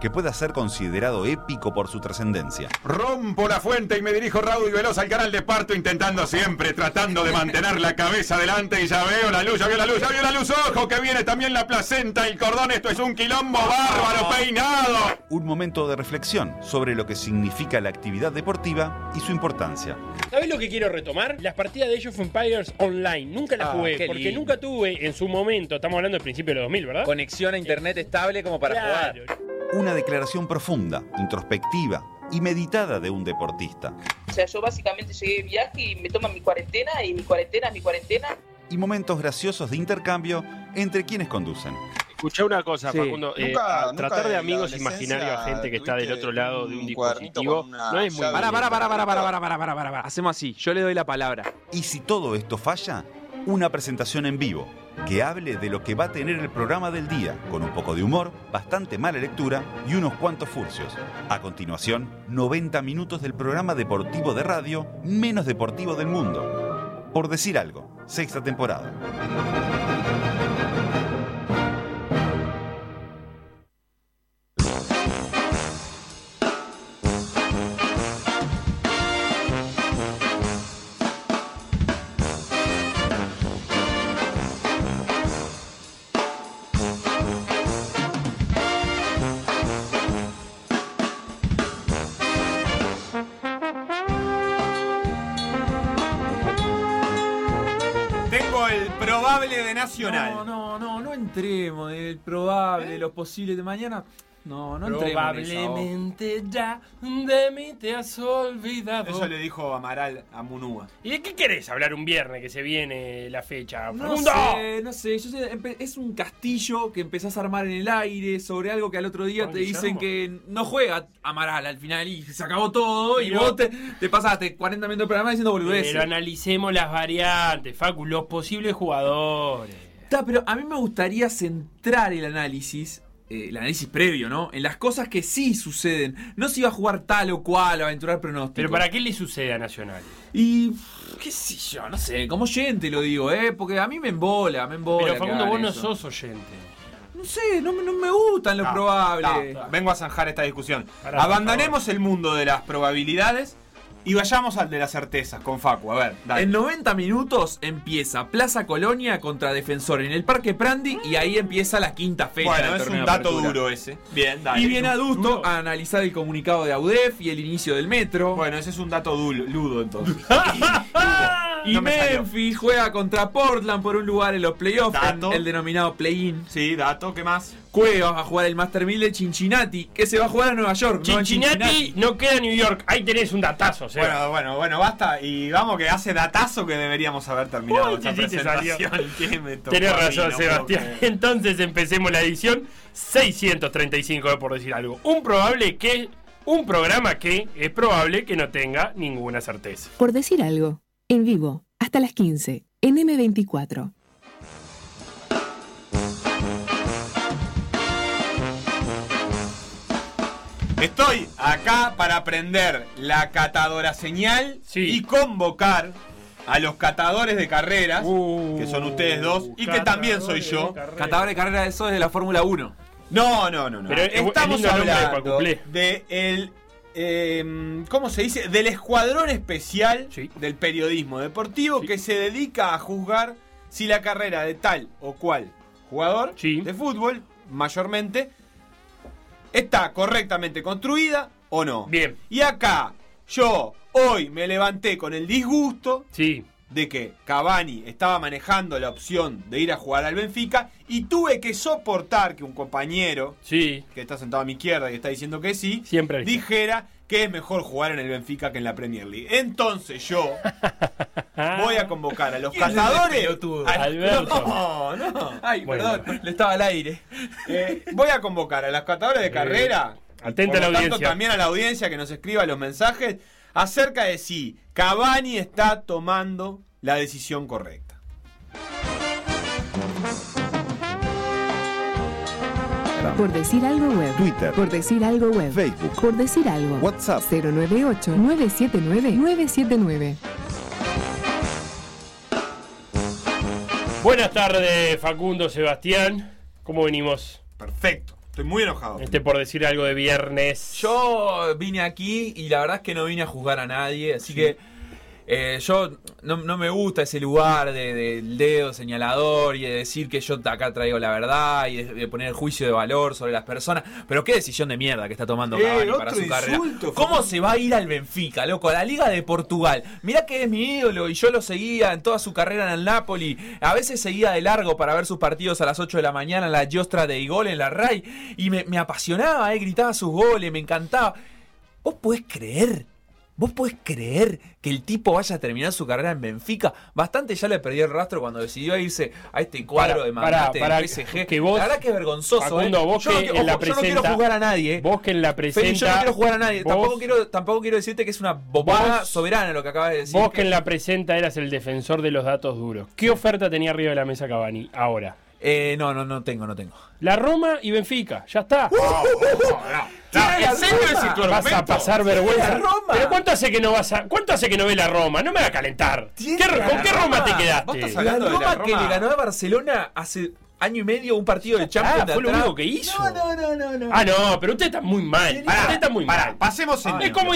que pueda ser considerado épico por su trascendencia. Rompo la fuente y me dirijo raudo y veloz al canal de parto, intentando siempre, tratando de mantener la cabeza adelante y ya veo la luz, ya veo la luz, ya veo la luz, ojo, que viene también la placenta, el cordón, esto es un quilombo bárbaro, peinado. Un momento de reflexión sobre lo que significa la actividad deportiva y su importancia. ¿Sabes lo que quiero retomar? Las partidas de Age of Empires online. Nunca las Ah, jugué, porque lindo. nunca tuve en su momento, estamos hablando del principio de los 2000, ¿verdad? Conexión a internet estable como para Claro. jugar. Una declaración profunda, introspectiva y meditada de un deportista. O sea, yo básicamente llegué de viaje y me toman mi cuarentena y mi cuarentena es mi cuarentena. Y momentos graciosos de intercambio entre quienes conducen. Escuché una cosa, Sí. Facundo. eh, Nunca- a nunca tratar de amigos imaginarios a gente que está del otro lado de un dispositivo no es muy pará, pará, pará, pará, pará, pará, pará, pará, pará. Hacemos así, yo le doy la palabra. Y si todo esto falla, una presentación en vivo que hable de lo que va a tener el programa del día, con un poco de humor, bastante mala lectura y unos cuantos furcios. A continuación, 90 minutos del programa deportivo de radio menos deportivo del mundo. Por decir algo, sexta temporada. Probable, los posibles de mañana. No, no entremos en esa, Probablemente ya de mí te has olvidado. Eso le dijo Amaral a Munúa. ¿Y de qué querés hablar un viernes que se viene la fecha? No sé, no sé, yo sé, es un castillo que empezás a armar en el aire sobre algo que al otro día te dicen que no juega Amaral al final y se acabó todo y vos te, te pasaste 40 minutos del programa diciendo boludeces. Pero analicemos las variantes, Facu, los posibles jugadores. Está, pero a mí me gustaría centrar el análisis, eh, el análisis previo, ¿no? En las cosas que sí suceden. No si va a jugar tal o cual o aventurar pronósticos. Pero ¿para qué le sucede a Nacional? Y. qué sé yo, no sé, como oyente lo digo, ¿eh? Porque a mí me embola, me embola. Pero Facundo, vos no sos oyente. No sé, no, me- no me gustan lo No, probable. no, vengo a zanjar esta discusión. Pará, Abandonemos el mundo de las probabilidades y vayamos al de las certezas con Facu. A ver, dale. En 90 minutos empieza Plaza Colonia contra Defensor en el Parque Prandi y ahí empieza la quinta fecha. bueno, del es un dato apertura. duro ese. Bien, dale. Y viene adusto Duro. a analizar el comunicado de AUDEF y el inicio del metro. Bueno, ese es un dato dul- ludo entonces. y no me. Memphis juega contra Portland por un lugar en los playoffs, el denominado play-in. sí, dato, ¿qué más? Cuevas va a jugar el Master 1000 de Cincinnati, que se va a jugar en Nueva York. no Cincinnati no queda en New York. Ahí tenés un datazo, Seba. Bueno, bueno, bueno, basta. Y vamos que hace datazo que deberíamos haber terminado Uy, esta sí, presentación. ¿Qué me tocó Tenés a mí? razón, No Sebastián. Entonces empecemos la edición 635 de por decir algo. Un probable que. Un programa que es probable que no tenga ninguna certeza. Por decir algo, en vivo, hasta las 15, en M24. Estoy acá para aprender la catadora señal Sí. y convocar a los catadores de carreras, Uh, que son ustedes dos, y que también soy yo. Catador de carrera de eso es de la Fórmula 1. No, no, no, no. Pero es- es Estamos hablando de el eh, ¿cómo se dice? Del escuadrón especial Sí. del periodismo deportivo Sí. que se dedica a juzgar si la carrera de tal o cual jugador Sí. de fútbol, mayormente, está correctamente construida o no. Bien. Y acá yo hoy me levanté con el disgusto Sí. de que Cavani estaba manejando la opción de ir a jugar al Benfica y tuve que soportar que un compañero Sí. que está sentado a mi izquierda y está diciendo que sí, Siempre. dijera que es mejor jugar en el Benfica que en la Premier League. Entonces yo voy a convocar a los cazadores. Al- Alberto. No, no. Ay, Bueno. perdón, le estaba al aire. Eh, voy a convocar a los catadores de carrera. atenta a la tanto, audiencia. también a la audiencia que nos escriba los mensajes acerca de si Cavani está tomando la decisión correcta. Instagram, Por decir algo web. Twitter, Por decir algo web. Facebook, Por decir algo. WhatsApp. 098-979-979. Buenas tardes, Facundo, Sebastián. ¿Cómo venimos? Perfecto. Estoy muy enojado. Este por decir algo de viernes. Yo vine aquí y la verdad es que no vine a juzgar a nadie, así que eh, yo no, no me gusta ese lugar de- del dedo señalador y de decir que yo acá traigo la verdad y de, de poner el juicio de valor sobre las personas. Pero qué decisión de mierda que está tomando Eh, Cavani para su carrera. insulto, ¿Cómo se va a ir al Benfica, loco? A la Liga de Portugal. Mirá que es mi ídolo y yo lo seguía en toda su carrera en el Napoli. A veces seguía de largo para ver sus partidos a las 8 de la mañana en la Giostra de Igol en la RAI. Y me, me apasionaba, eh, gritaba sus goles, me encantaba. ¿Vos podés creer? ¿Vos podés creer que el tipo vaya a terminar su carrera en Benfica? Bastante ya le perdí el rastro cuando decidió irse a este cuadro de magnate del PSG. que vos- la verdad que es vergonzoso, Facundo, eh. vos yo, que en la ojo, yo no quiero presenta- jugar a nadie. Vos que en la Feli, presenta. yo no quiero jugar a nadie. vos- Tampoco quiero, tampoco quiero decirte que es una bobada Vos- soberana lo que acabas de decir. Vos que en la presenta eras el defensor de los datos duros. ¿Qué oferta tenía arriba de la mesa Cavani ahora? Eh, no, no, no tengo, no tengo. La Roma y Benfica, ya está. ¿Tiene la ¿en serio Roma? tu Vas a pasar vergüenza. La Roma. Pero ¿cuánto hace que no vas a cuánto hace que no ve la Roma? No me va a calentar. ¿Qué- Tiene la ¿Con qué Roma te Vos quedaste? estás La hablando de Roma la que Roma. le ganó a Barcelona hace año y medio un partido de Champions. Ah, de fue lo único que hizo. No, no, no, no, no. Ah, no, pero usted está muy mal. Pará, usted está muy pará, mal. pasemos en Es como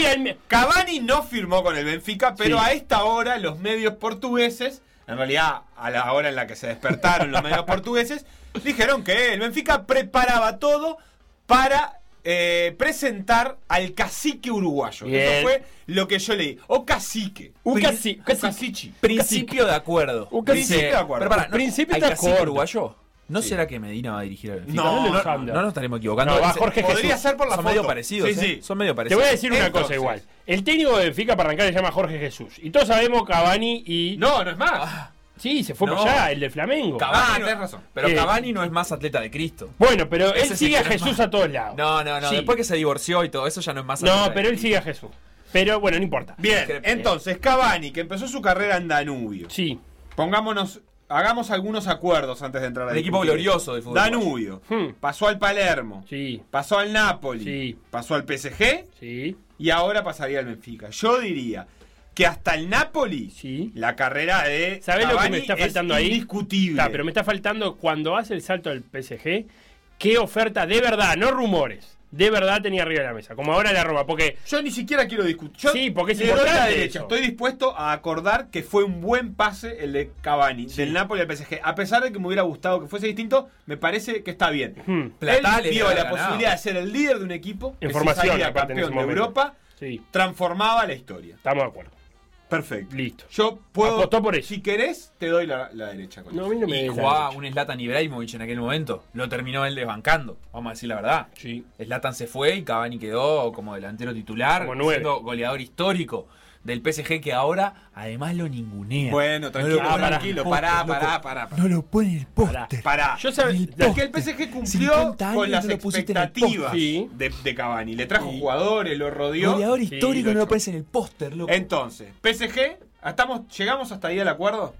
Cavani no firmó con el Benfica, pero Sí. a esta hora los medios portugueses, en realidad a la hora en la que se despertaron los medios portugueses, dijeron que el Benfica preparaba todo para eh, presentar al cacique uruguayo. Bien. Eso fue lo que yo leí. O cacique. Un cacichi. Principio de acuerdo. Un principio Dice- de acuerdo. Pero pará, Un principio ¿hay de cacique acuerdo. uruguayo? ¿No será que Medina va a dirigir al Benfica? No, no, no, no, no nos estaremos equivocando. No, va Jorge Podría Jesús. ser por la Son foto. medio parecidos, Sí, ¿eh? sí. Son medio Te parecidos. voy a decir una Entonces- cosa igual. El técnico de Benfica para arrancar se llama Jorge Jesús. Y todos sabemos Cavani y. No, no es más. Sí, se fue No. por allá, el de Flamengo. Cavani Ah, no- tenés razón. Pero Eh. Cavani no es más atleta de Cristo. Bueno, pero Ese él sí sigue a Jesús más. a todos lados. No, no, no. Sí. Después que se divorció y todo eso ya no es más atleta No, de pero él Cristo. sigue a Jesús. Pero bueno, no importa. Bien, Eh. entonces Cavani, que empezó su carrera en Danubio. Sí. Pongámonos, hagamos algunos acuerdos antes de entrar a El equipo glorioso del fútbol Danubio. Hmm. Pasó al Palermo. Sí, Pasó al Napoli. Sí. Pasó al PSG. sí, Y ahora pasaría al Benfica. Yo diría que hasta el Napoli, sí. la carrera de. ¿Sabés lo que Cavani me está es faltando ahí? Indiscutible. Está, pero me está faltando cuando hace el salto del PSG, qué oferta de verdad, no rumores, de verdad tenía arriba de la mesa. Como ahora la Roma, porque Yo ni siquiera quiero discutir. Yo Sí, porque es la derecha. eso. Estoy dispuesto a acordar que fue un buen pase el de Cavani, del Napoli al PSG. A pesar de que me hubiera gustado que fuese distinto, me parece que está bien. hmm, Platá Él vio la ganado. posibilidad de ser el líder de un equipo que si salía en ese campeón de. Europa, sí, transformaba la historia. estamos de acuerdo. Perfecto. Listo. Yo puedo. Apostó por eso. Si querés, te doy la, la derecha. Con No, a eso. mí no me Y jugaba un Zlatan Ibrahimovic en aquel momento. Lo terminó él desbancando. Vamos a decir la verdad. Sí. Zlatan se fue y Cavani quedó como delantero titular, Como nueve. siendo goleador histórico del PSG que ahora además lo ningunea. Bueno, tranquilo, pará. tranquilo. Pará, pará, pará. No lo pone en el póster. Pará. Yo sab- El Es que el PSG cumplió 50 años con las no el expectativas. Sí. de, de Cavani. Le trajo Sí. jugadores, lo rodeó. Goleador Sí, histórico lo no lo pones en el póster, loco. Entonces, PSG, estamos, ¿llegamos hasta ahí al acuerdo?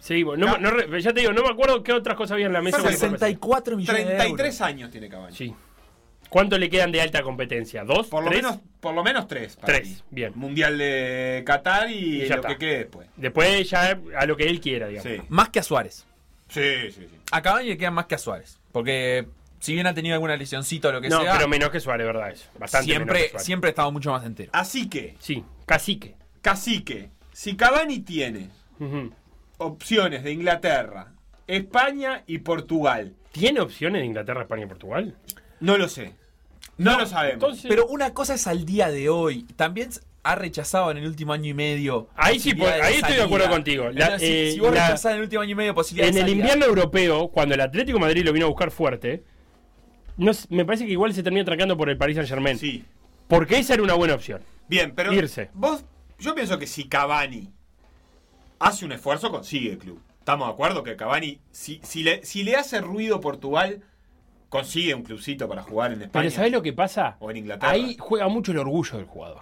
Sí, no, no ya te digo, no me acuerdo qué otras cosas había en la mesa. porque- 64 millones de 33 euros. años tiene Cavani. Sí. ¿Cuánto le quedan de alta competencia? ¿Dos? Por lo ¿Tres? menos, por lo menos tres. para Tres, mí. bien. Mundial de Qatar y, Y ya lo está. que quede después. Después ya a lo que él quiera, digamos. Sí. Más que a Suárez. Sí, sí, sí. A Cavani le quedan más que a Suárez. Porque si bien ha tenido alguna lesioncita o lo que No, sea, pero menos que Suárez, ¿verdad? Eso. Bastante menos siempre, que Suárez. siempre ha estado mucho más entero. Así que, Sí, cacique. cacique, si Cavani tiene opciones de Inglaterra, España y Portugal, ¿Tiene opciones de Inglaterra, España y Portugal? no lo sé. No, lo sabemos. Entonces, Pero una cosa es al día de hoy. También ha rechazado en el último año y medio. Ahí sí, pues, ahí estoy de acuerdo contigo. La- Entonces, si- eh, si, vos la- rechazás en el último año y medio posibilidad en de el invierno europeo, cuando el Atlético de Madrid lo vino a buscar fuerte, no me parece que igual se termina trancando por el Paris Saint Germain. Sí. Porque esa era una buena opción. Bien, pero Irse. vos, yo pienso que si Cavani hace un esfuerzo, consigue el club. ¿Estamos de acuerdo que Cavani, si, si, le, si le hace ruido Portugal, consigue un clubcito para jugar en España? Pero ¿sabés lo que pasa? O en Inglaterra. Ahí juega mucho el orgullo del jugador.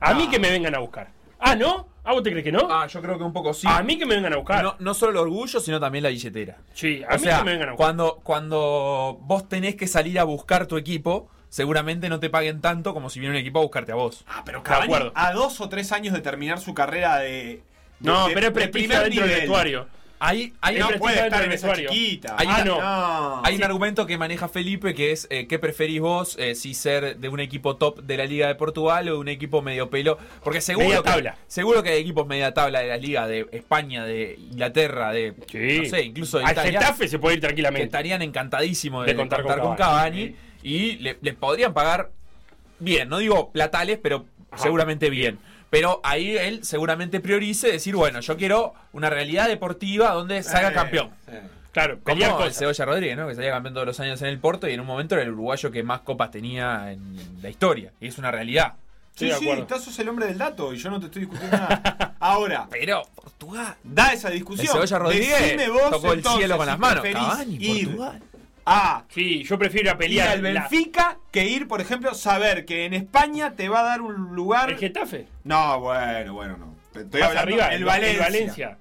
A mí que me vengan a buscar. Ah, ¿no? ¿Ah, vos te crees que no? Ah, yo creo que un poco sí. A mí que me vengan a buscar. No, no solo el orgullo, sino también la billetera. Sí, a O mí sea, que me vengan a buscar. cuando, cuando vos tenés que salir a buscar tu equipo, seguramente no te paguen tanto como si viene un equipo a buscarte a vos. Ah, pero Cavani acuerdo. a dos o tres años de terminar su carrera de. de- No, de- pero es prestigio dentro del vestuario. Hay, hay, No puede estar en esa chiquita. Hay Ah, una- no. Hay un argumento que maneja Felipe que es eh, ¿qué preferís vos? eh, si ser de un equipo top de la Liga de Portugal o de un equipo medio pelo. Porque seguro Media que, tabla. seguro que hay equipos media tabla de la Liga de España, de Inglaterra, de Sí. no sé, incluso de Al Italia. Getafe se puede ir que tranquilamente. estarían encantadísimos de, De contar contar, con Cavani. Y le- les podrían pagar bien, no digo platales, pero Ajá. seguramente bien. Pero ahí él seguramente priorice decir, bueno, yo quiero una realidad deportiva donde salga Eh, campeón. sí. Claro, Como el. Cebolla Rodríguez, ¿no? Que salía campeón todos los años en el Porto y en un momento era el uruguayo que más copas tenía en la historia. Y es una realidad. Sí, sí, acuerdo. estás sos el hombre del dato y yo no te estoy discutiendo nada. Ahora, Pero Portugal. da esa El discusión. Cebolla Rodríguez vos, tocó el cielo con las manos. ir Portugal. A Sí, yo prefiero a ir pelear. al la- Benfica que ir, por ejemplo, saber que en España te va a dar un lugar. El Getafe. No, bueno, bueno, no. Estoy Más hablando arriba, el Valencia. Valencia.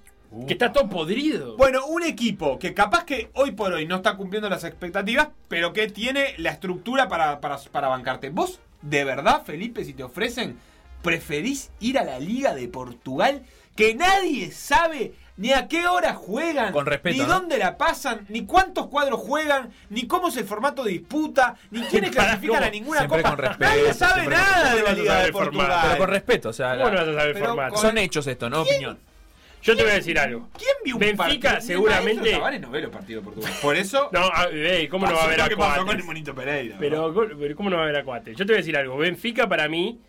Que está todo podrido. Bueno, un equipo que capaz que hoy por hoy no está cumpliendo las expectativas, pero que tiene la estructura para, para, para bancarte. ¿Vos, de verdad, Felipe, si te ofrecen, preferís ir a la Liga de Portugal que nadie sabe ni a qué hora juegan, Con respeto, ni ¿no? dónde la pasan, ni cuántos cuadros juegan, ni cómo es el formato de disputa, ni quiénes clasifican a ninguna Siempre copa? con respeto, nadie sabe siempre con nada de la ¿Cómo no Liga de el formato? Portugal. Pero con respeto, o sea, ¿Cómo no la- vas a saber el Pero formato? son hechos esto, no opinión. Yo te voy a decir algo. ¿Quién vio un Benfica partido? Mi seguramente- maestro Tavares no ve los partidos de Portugal. Por eso No, a- ey, ¿cómo no va a pasó haber lo a que pasó con el? Monito Pereira. Pero, pero ¿cómo no va a haber a Coates? Yo te voy a decir algo. Benfica para mí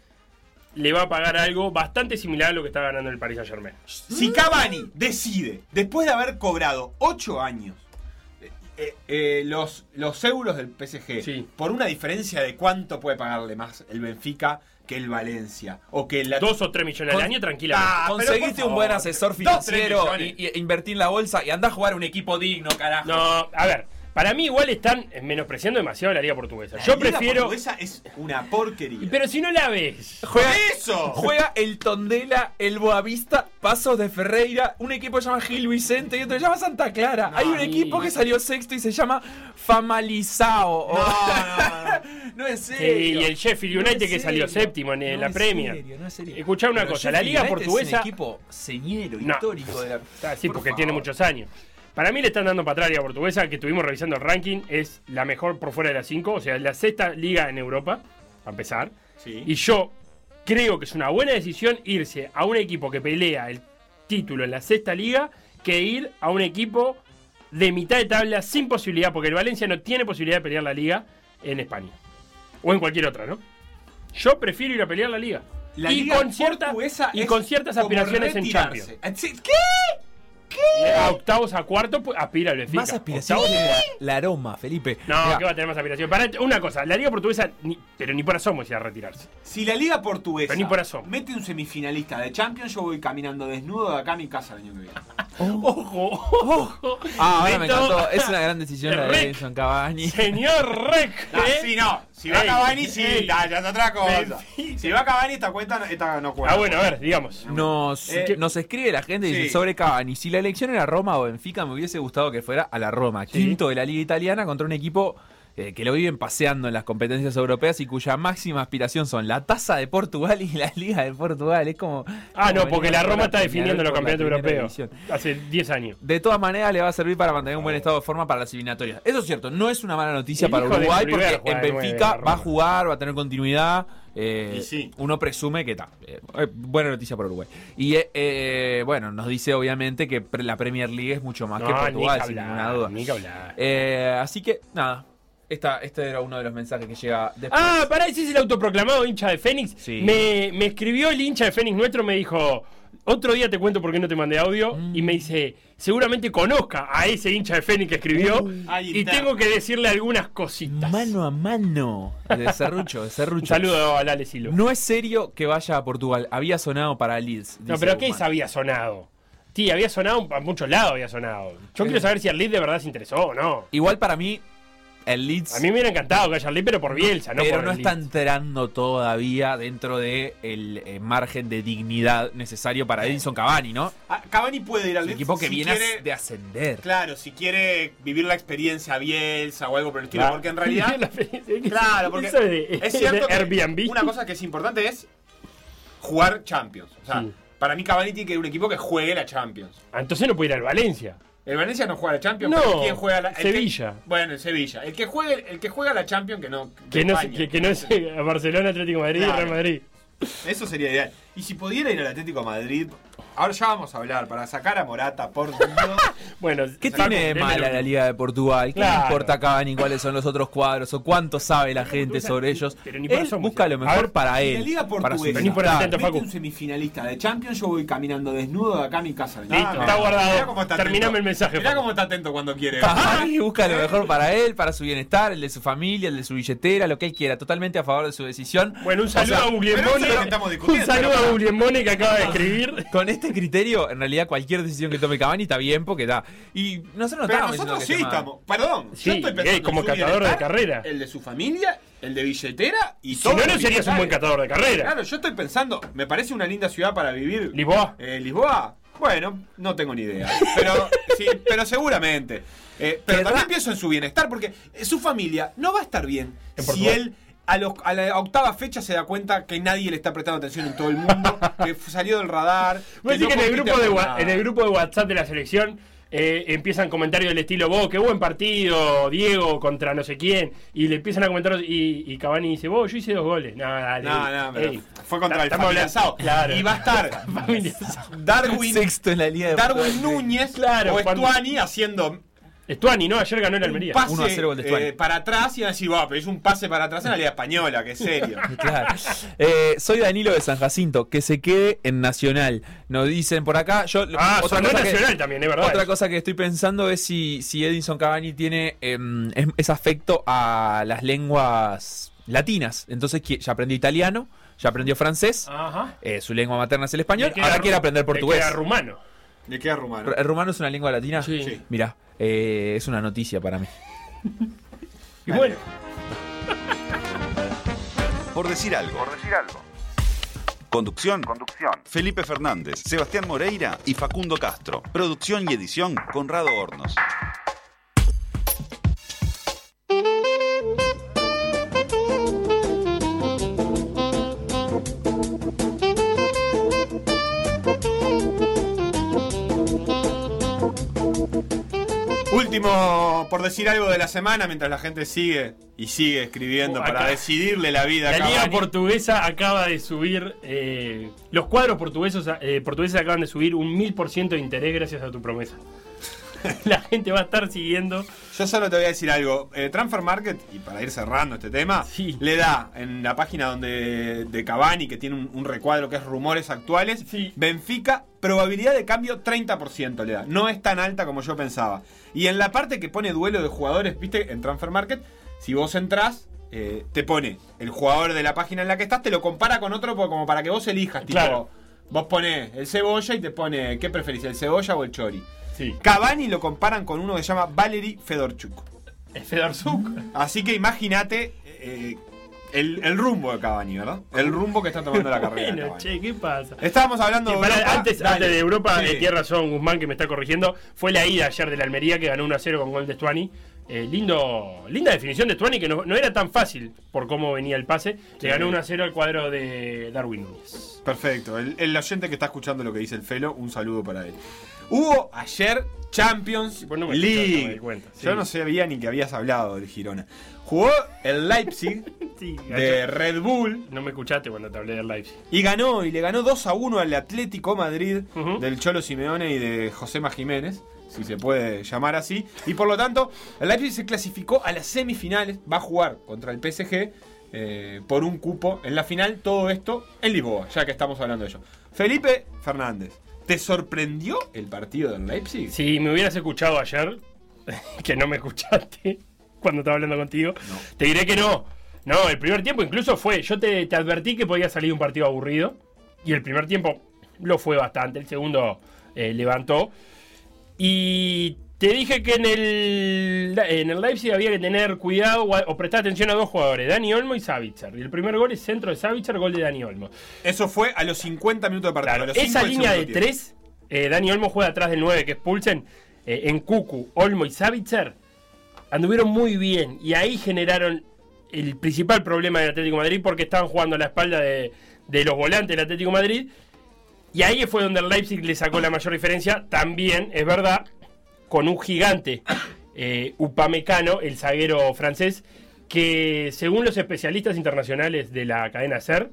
le va a pagar algo bastante similar a lo que está ganando el Paris Saint Germain. Si Cavani decide, después de haber cobrado 8 años, eh, eh, eh, los, los euros del PSG, Sí. por una diferencia de cuánto puede pagarle más el Benfica que el Valencia, o que la... Dos o tres millones al año, tranquilamente. Ah, Conseguiste un buen asesor dos, financiero millones. y, y invertir en la bolsa y andá a jugar a un equipo digno, carajo. No, a ver. Para mí igual están menospreciando demasiado la liga portuguesa. La Yo Liga prefiero... portuguesa es una porquería. Pero si no la ves... Juega, ¡Eso! juega el Tondela, el Boavista, Pasos de Ferreira, un equipo que se llama Gil Vicente y otro que se llama Santa Clara. Hay un equipo que salió sexto y se llama Famalizao. No, no, no. no es Sí, serio. y el Sheffield United que salió séptimo en, No la es Premier. serio, no es serio. Escuchá una Pero cosa, la liga United portuguesa... Es un equipo señero, No. histórico de la. Ah, sí, Por porque favor. tiene muchos años. Para mí le están dando para atrás a portuguesa, que estuvimos revisando el ranking, es la mejor por fuera de las 5, o sea, la sexta liga en Europa, para empezar. Sí. Y yo creo que es una buena decisión irse a un equipo que pelea el título en la sexta liga que ir a un equipo de mitad de tabla sin posibilidad, porque el Valencia no tiene posibilidad de pelear la liga en España. O en cualquier otra, ¿no? Yo prefiero ir a pelear la liga. La y Liga con, cierta- y con ciertas aspiraciones en. Champions. ¿Qué? A octavos a cuarto pues, aspira al Benfica. Más aspiración Octavos- que la, aroma, Felipe. No, que va a tener más aspiración. Para una cosa, la liga portuguesa, ni- pero ni por asomo a retirarse. Si la Liga Portuguesa Pero ni por asomo. mete un semifinalista de Champions, yo voy caminando desnudo de acá a mi casa el año que viene. Ojo, ojo. Ah, ahora me encantó. Es una gran decisión la de. Edison Cavani. Señor Rec. ¿eh? sí, no. Si va Ey, Cavani, sí, ya, es otra cosa. Si va Cavani, esta cuenta no- esta no cuenta. Ah, bueno, a ver, digamos. Nos, Eh, nos escribe la gente y dice sí. sobre Cavani. Si la elección era Roma o Benfica, me hubiese gustado que fuera a la Roma. Quinto de la Liga Italiana contra un equipo eh, que lo viven paseando en las competencias europeas y cuya máxima aspiración son la tasa de Portugal y la Liga de Portugal. Es como. Ah, como no, porque la Roma está definiendo los campeonatos europeos. Hace 10 años. De todas maneras, le va a servir para mantener un buen estado de forma para las eliminatorias. Eso es cierto, no es una mala noticia El para Uruguay porque en Benfica va a jugar, va a tener continuidad. eh, Y sí. Uno presume que está. eh, eh, buena noticia para Uruguay. Y eh, eh, bueno, nos dice obviamente que la Premier League es mucho más que Portugal, ni que sin ninguna duda. Ni que hablar. Eh, así que, nada. Esta, este era uno de los mensajes que llega después. Ah, pará, ese es el autoproclamado hincha de Fénix. Sí. Me, me escribió el hincha de Fénix nuestro, me dijo, otro día te cuento por qué no te mandé audio, y me dice, seguramente conozca a ese hincha de Fénix que escribió, y tengo que decirle algunas cositas. Mano a mano. De Serrucho, de Serrucho. Un saludo a Lale Silo. No, No es serio que vaya a Portugal. Había sonado para Leeds. dice pero ¿qué Guzmán. es había sonado? Sí, había sonado, a muchos lados había sonado. Yo quiero saber si al lead de verdad se interesó o no. Igual para mí, el Leeds A mí me hubiera encantado que haya Lee, pero por Bielsa, no pero por no está Leeds. entrando todavía dentro del de el, eh, margen de dignidad necesario para Edinson Cavani, ¿no? Ah, Cavani puede ir al El Leeds equipo que si viene quiere- de ascender. Claro, si quiere vivir la experiencia Bielsa o algo por el estilo, Claro. porque en realidad Claro, porque eso de, es cierto de que Airbnb. una cosa que es importante es jugar Champions. O sea, Sí. para mí Cavani tiene que ir a un equipo que juegue la Champions. Ah, entonces no puede ir al Valencia. El Valencia no juega la Champions, No, pero ¿quién juega la el que- Sevilla. bueno, el Sevilla. El que juegue el que juega la Champions que no Que no, España. que, que no es eh, Barcelona, Atlético Madrid, Claro. Real Madrid. Eso sería ideal. Y si pudiera ir al Atlético de Madrid, ahora ya vamos a hablar para sacar a Morata, por Dios. Bueno, ¿Qué tiene de mala la Liga de Portugal? ¿Qué Claro. le importa Cavani cuáles son los otros cuadros o cuánto sabe la gente sobre ellos? Pero ni por Él eso busca lo mejor ver, para En él. la Liga para su Portuguesa, Vení por Facu. un semifinalista de Champions, yo voy caminando desnudo de acá a mi casa. Listo, mirá, está guardado. mirá cómo está Terminame atento. el mensaje, Mirá cómo está atento cuando quiere. Cavani busca lo mejor para él, para su bienestar, el de su familia, el de su billetera, lo que él quiera. Totalmente a favor de su decisión. Bueno, un O sea, saludo a estamos Un saludo a que acaba de escribir. Con este criterio, en realidad cualquier decisión que tome Cavani está bien porque da. Y nosotros no Pero estamos nosotros sí que estamos. Perdón, Sí, yo estoy pensando eh, como en catador de carrera. El de su familia, el de billetera y Si todo. no, no serías un buen catador de carrera. Claro, yo estoy pensando, me parece una linda ciudad para vivir. Lisboa. Eh, Lisboa. Bueno, no tengo ni idea. Pero, sí, pero seguramente. Eh, pero también pienso en su bienestar, porque su familia no va a estar bien En si Portugal. él a, los- a la octava fecha se da cuenta que nadie le está prestando atención en todo el mundo, que salió del radar. Vos decís no que en el, grupo de, por wa- nada. en el grupo de WhatsApp de la selección eh, empiezan comentarios del estilo, vos, qué buen partido, Diego contra no sé quién, y le empiezan a comentar y, y Cavani dice, vos, yo hice dos goles. No, dale, No, no, pero ey, fue contra el estamos Familia hablando- Sao. Claro. Y va a estar. Darwin, Sexto en la Liga de Darwin. Núñez Claro, o cuando- Estuani haciendo Estuani, ¿no? Ayer ganó el un Almería. pase 1 a 0 gol de Estuani. eh, para atrás y van a decir, va, pero es un pase para atrás en la Liga Española, que serio. Claro. Eh, soy Danilo de San Jacinto, que se quede en Nacional. Nos dicen por acá. Yo, Ah, otra cosa que- nacional también, es verdad. Otra cosa que estoy pensando es si, si Edinson Cavani tiene em, es, es afecto a las lenguas latinas. Entonces ya aprendió italiano, ya aprendió francés, Ajá. eh, su lengua materna es el español, Le ahora quiere aprender le portugués. queda rumano. Le queda rumano. ¿El rumano es una lengua latina? Sí. Sí. Mira, eh, es una noticia para mí. Y bueno, Por decir algo. Por decir algo. Conducción. Conducción. Felipe Fernández, Sebastián Moreira y Facundo Castro. Producción y edición Conrado Hornos. Último, por decir algo de la semana, mientras la gente sigue y sigue escribiendo Uh, para decidirle la vida la Liga. Portuguesa acaba de subir. eh, los cuadros portugueses, eh, portugueses acaban de subir un mil por ciento de interés gracias a tu promesa. la gente va a estar siguiendo. Yo solo te voy a decir algo. Eh, Transfer Market, y para ir cerrando este tema, Sí. le da en la página donde de Cavani, que tiene un, un recuadro que es rumores actuales, Sí. Benfica, probabilidad de cambio 30% le da. No es tan alta como yo pensaba. Y en la parte que pone duelo de jugadores, viste, en Transfer Market, si vos entrás, eh, te pone el jugador de la página en la que estás, te lo compara con otro como para que vos elijas. Tipo, Claro. vos ponés el cebolla y te pone, ¿qué preferís, el cebolla o el chori? Sí. Cavani lo comparan con uno que se llama Valery Fedorchuk. Es Federzuk. Así que imagínate eh, el, el rumbo de Cavani, ¿verdad? El rumbo que está tomando la carrera. Bueno, che, ¿qué pasa? Estábamos hablando Sí, de Europa. antes, antes de Europa, Sí. eh, tiene razón Guzmán que me está corrigiendo. Fue la ida ayer de la Almería que ganó 1 a 0 con gol de Stuani. Eh, lindo, linda definición de Stuani que no, no era tan fácil por cómo venía el pase. Le ganó 1 a 0 al cuadro de Darwin Núñez. Perfecto. El, el oyente que está escuchando lo que dice el Felo, un saludo para él. Hubo ayer Champions League. di cuenta, sí. Yo no sabía ni que habías hablado del Girona. Jugó el Leipzig Sí, de Red Bull no me escuchaste cuando te hablé del Leipzig. y ganó, y le ganó 2 a 1 al Atlético Madrid del Cholo Simeone y de Josema Jiménez, si se puede llamar así. Y por lo tanto, el Leipzig se clasificó a las semifinales, va a jugar contra el PSG eh, por un cupo en la final. Todo esto en Lisboa, ya que estamos hablando de ello. Felipe Fernández, ¿te sorprendió el partido del Leipzig? Si me hubieras escuchado ayer, que no me escuchaste cuando estaba hablando contigo, te diré que no. No, el primer tiempo incluso fue. Yo te, te advertí que podía salir un partido aburrido. Y el primer tiempo lo fue bastante. El segundo eh, levantó. Y Te dije que en el, en el Leipzig había que tener cuidado o, prestar atención a dos jugadores, Dani Olmo y Savitzer. Y el primer gol es centro de Savitzer, gol de Dani Olmo. Eso fue a los 50 minutos de partido. Claro, a los esa línea de tiempo. tres, eh, Dani Olmo juega atrás del 9 que es Pulsen, eh, en Cucu, Olmo y Savitzer, anduvieron muy bien y ahí generaron el principal problema del Atlético de Madrid porque estaban jugando a la espalda de, de los volantes del Atlético de Madrid y ahí fue donde el Leipzig le sacó la mayor diferencia, también es verdad, con un gigante eh, Upamecano, el zaguero francés, que según los especialistas internacionales de la cadena SER,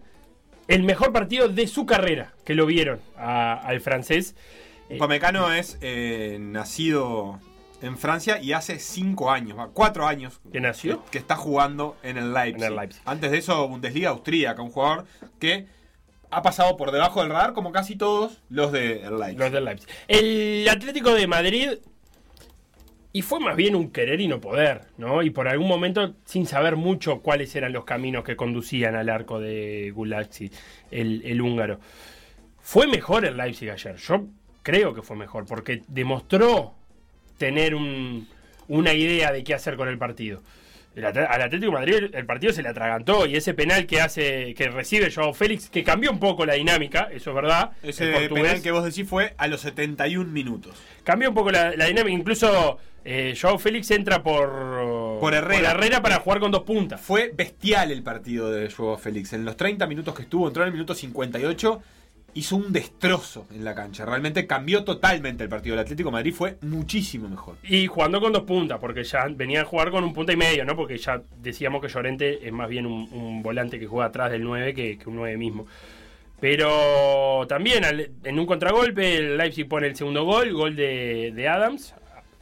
el mejor partido de su carrera, que lo vieron a- al francés. Eh, Upamecano es eh, nacido en Francia y hace 5 años, 4 años ¿Que nació? que, está jugando en el Leipzig. En el Leipzig. Antes de eso, Bundesliga austríaca, un jugador que ha pasado por debajo del radar como casi todos los del Leipzig. Los del Leipzig. El Atlético de Madrid. Y fue más bien un querer y no poder, ¿no? Y por algún momento, sin saber mucho cuáles eran los caminos que conducían al arco de Gulaxi, el, el húngaro. Fue mejor el Leipzig ayer. Yo creo que fue mejor, porque demostró tener un- una idea de qué hacer con el partido. El At- al Atlético de Madrid el partido se le atragantó y ese penal que hace que recibe Joao Félix, que cambió un poco la dinámica, eso es verdad. Ese penal que vos decís fue a los 71 minutos. Cambió un poco la, la dinámica. Incluso eh, Joao Félix entra por, Por Herrera. para jugar con dos puntas. Fue bestial el partido de Joao Félix. En los 30 minutos que estuvo, entró en el minuto 58, hizo un destrozo en la cancha. Realmente cambió totalmente el partido. El Atlético de Madrid fue muchísimo mejor. Y jugando con dos puntas, porque ya venía a jugar con un punta y medio, ¿no? Porque ya decíamos que Llorente es más bien un, un volante que juega atrás del 9 que, que un 9 mismo. Pero también al- en un contragolpe, el Leipzig pone el segundo gol, gol de, de Adams.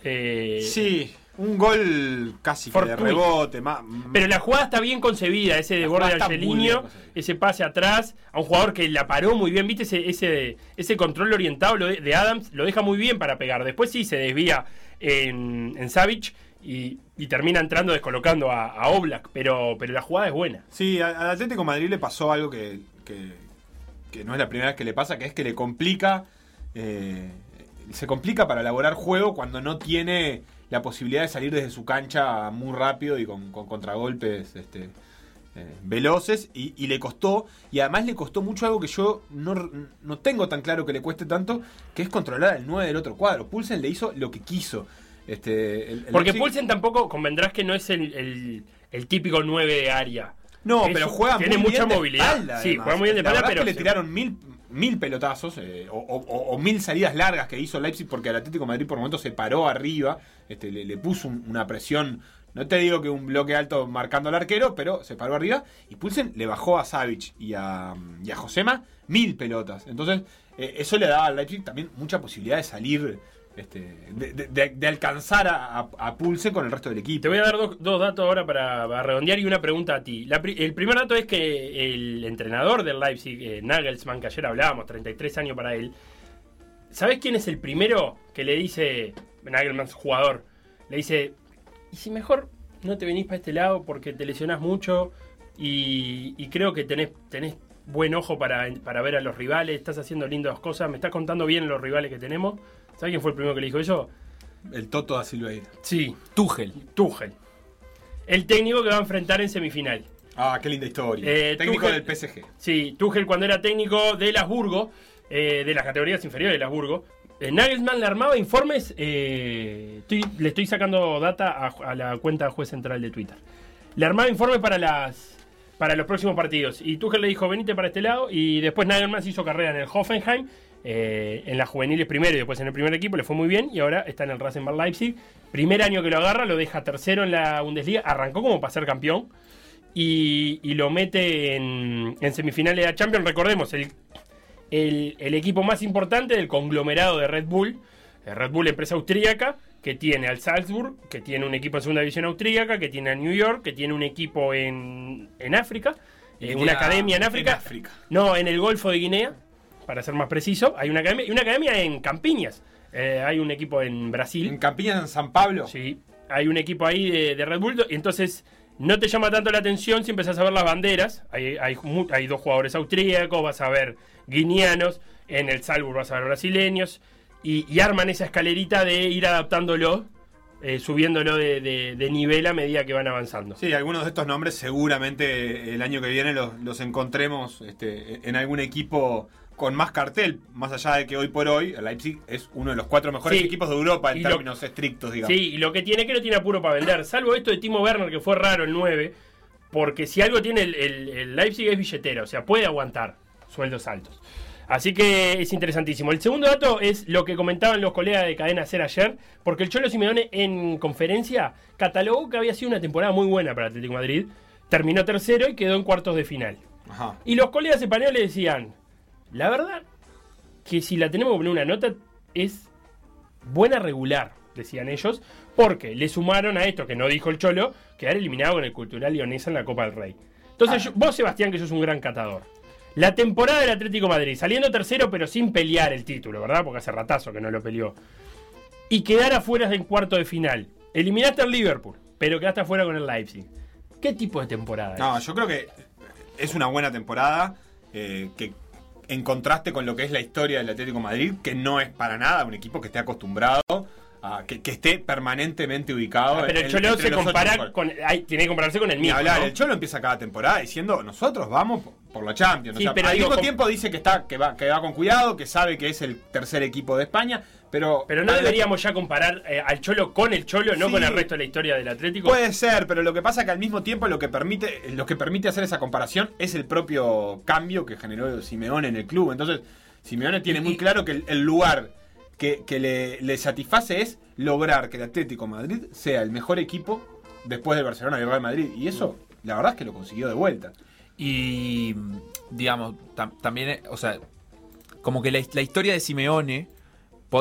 Eh, Sí, un gol casi que de rebote. Más, Pero la jugada está bien concebida, ese de borde de Angelino, ese pase atrás, a un jugador que la paró muy bien, viste ese, ese, ese control orientado de, Adams, lo deja muy bien para pegar. Después sí se desvía en, en Savic y, y termina entrando descolocando a, a Oblak, pero, pero la jugada es buena. Sí, al Atlético de Madrid le pasó algo que, que- que no es la primera vez que le pasa, que es que le complica, eh, se complica para elaborar juego cuando no tiene la posibilidad de salir desde su cancha muy rápido y con, con contragolpes este, eh, veloces y, y le costó, y además le costó mucho algo que yo no, no tengo tan claro que le cueste tanto, que es controlar al 9 del otro cuadro. Pulsen le hizo lo que quiso. Este, el- el Porque Leipzig- Pulsen tampoco, convendrás que no es el, el- el típico 9 de área. No, Es pero juega tiene muy mucha bien de movilidad. espalda, sí, además. juega muy bien de espalda, pero que le tiraron mil, mil pelotazos eh, o, o- o mil salidas largas que hizo Leipzig porque el Atlético Madrid por momentos se paró arriba, este, le, le puso un- una presión. No te digo que un bloque alto marcando al arquero, pero se paró arriba y Pulsen le bajó a Savic y a, y a Josema mil pelotas. Entonces, eh, eso le daba al Leipzig también mucha posibilidad de salir, este, de, alcanzar a, a- Pulsen con el resto del equipo. Te voy a dar dos, datos ahora para, redondear y una pregunta a ti. El primer dato es que el entrenador del Leipzig, eh, Nagelsmann, que ayer hablábamos, 33 años para él, ¿sabes quién es el primero que le dice, Nagelsmann, jugador, le dice, ¿y si mejor no te venís para este lado porque te lesionás mucho y, y creo que tenés, tenés buen ojo para, para ver a los rivales, estás haciendo lindas cosas, me estás contando bien los rivales que tenemos? ¿Sabes quién fue el primero que le dijo eso? El Toto da Silveira. Sí, Tuchel. Tuchel. El técnico que va a enfrentar en semifinal. Ah, qué linda historia. Eh, Técnico Tuchel- del PSG. Sí, Tuchel cuando era técnico de Lasburgo, eh, de las categorías inferiores de Lasburgo, eh, Nagelsmann le armaba informes, eh, estoy- le estoy sacando data a, a la cuenta juez central de Twitter. Le armaba informes para las para los próximos partidos. Y Tuchel le dijo, venite para este lado. Y después Nagelsmann se hizo carrera en el Hoffenheim, eh, en las juveniles primero y después en el primer equipo, le fue muy bien. Y ahora está en el Rasenball Leipzig. Primer año que lo agarra, lo deja tercero en la Bundesliga. Arrancó como para ser campeón y, y lo mete en, en semifinales de la Champions. Recordemos, el, el, el equipo más importante del conglomerado de Red Bull, eh, Red Bull, empresa austríaca, que tiene al Salzburg, que tiene un equipo en segunda división austríaca, que tiene a New York, que tiene un equipo en, en África, eh, una academia en África. En África. No, en el Golfo de Guinea, para ser más preciso, hay una academia, y una academia en Campiñas. Eh, hay un equipo en Brasil. En Campiñas, en San Pablo. Sí, hay un equipo ahí de, de Red Bull, y entonces no te llama tanto la atención si empezás a ver las banderas. Hay, hay, dos jugadores austríacos, vas a ver guineanos, en el Salzburg vas a ver brasileños. y, y arman esa escalerita de ir adaptándolo, eh, subiéndolo de, de- de nivel a medida que van avanzando. Sí, algunos de estos nombres seguramente el año que viene los, los encontremos este, en algún equipo con más cartel, más allá de que hoy por hoy el Leipzig es uno de los cuatro mejores Sí. equipos de Europa en Y lo- términos estrictos, digamos. Sí, y lo que tiene que no tiene apuro para vender. Salvo esto de Timo Werner, que fue raro el 9. Porque si algo tiene el, el- el Leipzig es billetera, o sea, puede aguantar sueldos altos. Así que es interesantísimo. El segundo dato es lo que comentaban los colegas de Cadena Ser ayer, porque el Cholo Simeone en conferencia catalogó que había sido una temporada muy buena para Atlético Madrid. Terminó tercero y quedó en cuartos de final. Ajá. Y los colegas españoles decían, la verdad que si la tenemos que poner una nota es buena regular, decían ellos, porque le sumaron a esto que no dijo el Cholo, quedar eliminado con el Cultural Leonesa en la Copa del Rey. Entonces, yo- vos, Sebastián, que sos un gran catador. La temporada del Atlético de Madrid, saliendo tercero, pero sin pelear el título, ¿verdad? Porque hace ratazo que no lo peleó. Y quedar afuera del cuarto de final. Eliminaste al Liverpool, pero quedaste afuera con el Leipzig. ¿Qué tipo de temporada? No, es? yo creo que es una buena temporada eh, que en contraste con lo que es la historia del Atlético Madrid, que no es para nada un equipo que esté acostumbrado a que, que esté permanentemente ubicado. Ah, pero el Cholo se compara mejores. con. tiene que compararse con el mismo. hablar, ¿no? el Cholo empieza cada temporada diciendo, nosotros vamos por- la Champions. Sí, O sea, pero al digo, mismo tiempo dice que está que va, que va con cuidado, que sabe que es el tercer equipo de España, pero... Pero no deberíamos ya comparar eh, al Cholo con el Cholo, no Sí. con el resto de la historia del Atlético. Puede ser, pero lo que pasa es que al mismo tiempo lo que permite, lo que permite hacer esa comparación es el propio cambio que generó Simeone en el club. Entonces, Simeone tiene muy claro que el, el lugar que, que le, le satisface es lograr que el Atlético de Madrid sea el mejor equipo después del Barcelona y el Real Madrid. Y eso, la verdad es que lo consiguió de vuelta. Y, digamos, tam- también, eh, o sea, como que la, la historia de Simeone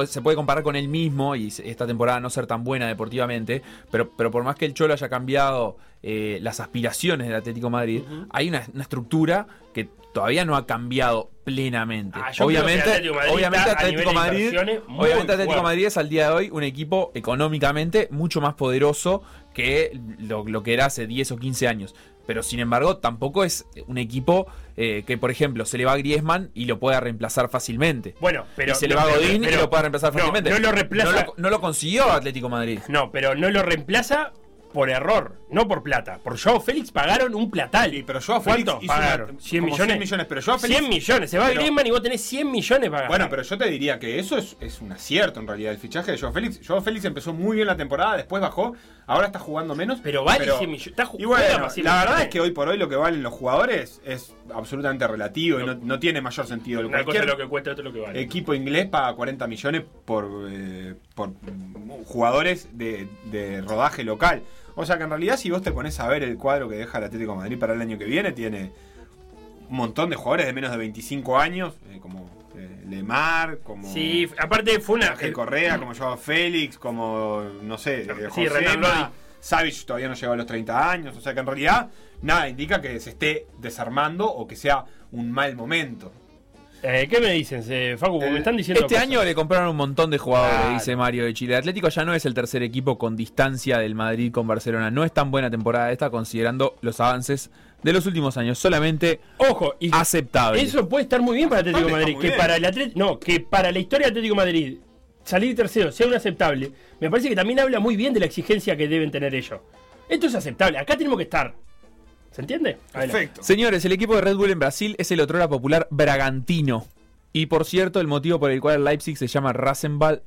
se puede comparar con él mismo y esta temporada no ser tan buena deportivamente, pero, pero por más que el Cholo haya cambiado eh, las aspiraciones del Atlético de Madrid, hay una, una estructura que todavía no ha cambiado plenamente. Ah, obviamente, Atlético Madrid obviamente Atlético Madrid, obviamente Atlético es al día de hoy un equipo económicamente mucho más poderoso que lo, lo que era hace 10 o 15 años. Pero sin embargo, tampoco es un equipo eh, que, por ejemplo, se le va a Griezmann y lo pueda reemplazar fácilmente. Bueno, pero. y se le va a pero- Godín y lo puede reemplazar no, fácilmente. No lo reemplaza. No lo, no lo consiguió Atlético Madrid. No, pero no lo reemplaza por error, no por plata. Por Joao Félix pagaron un platal. Y pero Joao Félix ¿Cuánto una- pagaron? como 100 millones. 100 millones, pero Joao Félix- 100 millones. Se va Pero- Griezmann y vos tenés 100 millones para Bueno, pero yo te diría que eso es, es un acierto en realidad. El fichaje de Joao Félix. Joao Félix empezó muy bien la temporada, después bajó, ahora está jugando menos. Pero vale 100 millones. Y bueno, para 100 la verdad es que hoy por hoy lo que valen los jugadores es absolutamente relativo y no, no tiene mayor sentido. Una cosa es lo que cuesta, otra es lo que vale. equipo inglés paga 40 millones por, eh, por jugadores de, de rodaje local. O sea que en realidad si vos te pones a ver el cuadro que deja el Atlético de Madrid para el año que viene, tiene un montón de jugadores de menos de 25 años, eh, como eh, Lemar, como... Sí, aparte fue una. Ángel Correa, como Joao Félix, como, no sé, eh, Sí, Josema. Savic todavía no llegó a los 30 años, o sea que en realidad nada indica que se esté desarmando o que sea un mal momento. Eh, ¿Qué me dicen, eh, Facu? Me están diciendo. Este cosas. año le compraron un montón de jugadores, Claro. dice Mario de Chile. El Atlético ya no es el tercer equipo con distancia del Madrid con Barcelona. No es tan buena temporada esta considerando los avances de los últimos años. Solamente Ojo, y aceptable. Eso puede estar muy bien para Atlético de Madrid. Que bien. para el Atlético. No, que para la historia de Atlético de Madrid salir tercero sea un aceptable. Me parece que también habla muy bien de la exigencia que deben tener ellos. Esto es aceptable. Acá tenemos que estar. ¿Se entiende? Perfecto. Señores, el equipo de Red Bull en Brasil es el otrora popular Bragantino. Y por cierto, el motivo por el cual el Leipzig se llama Rasenball,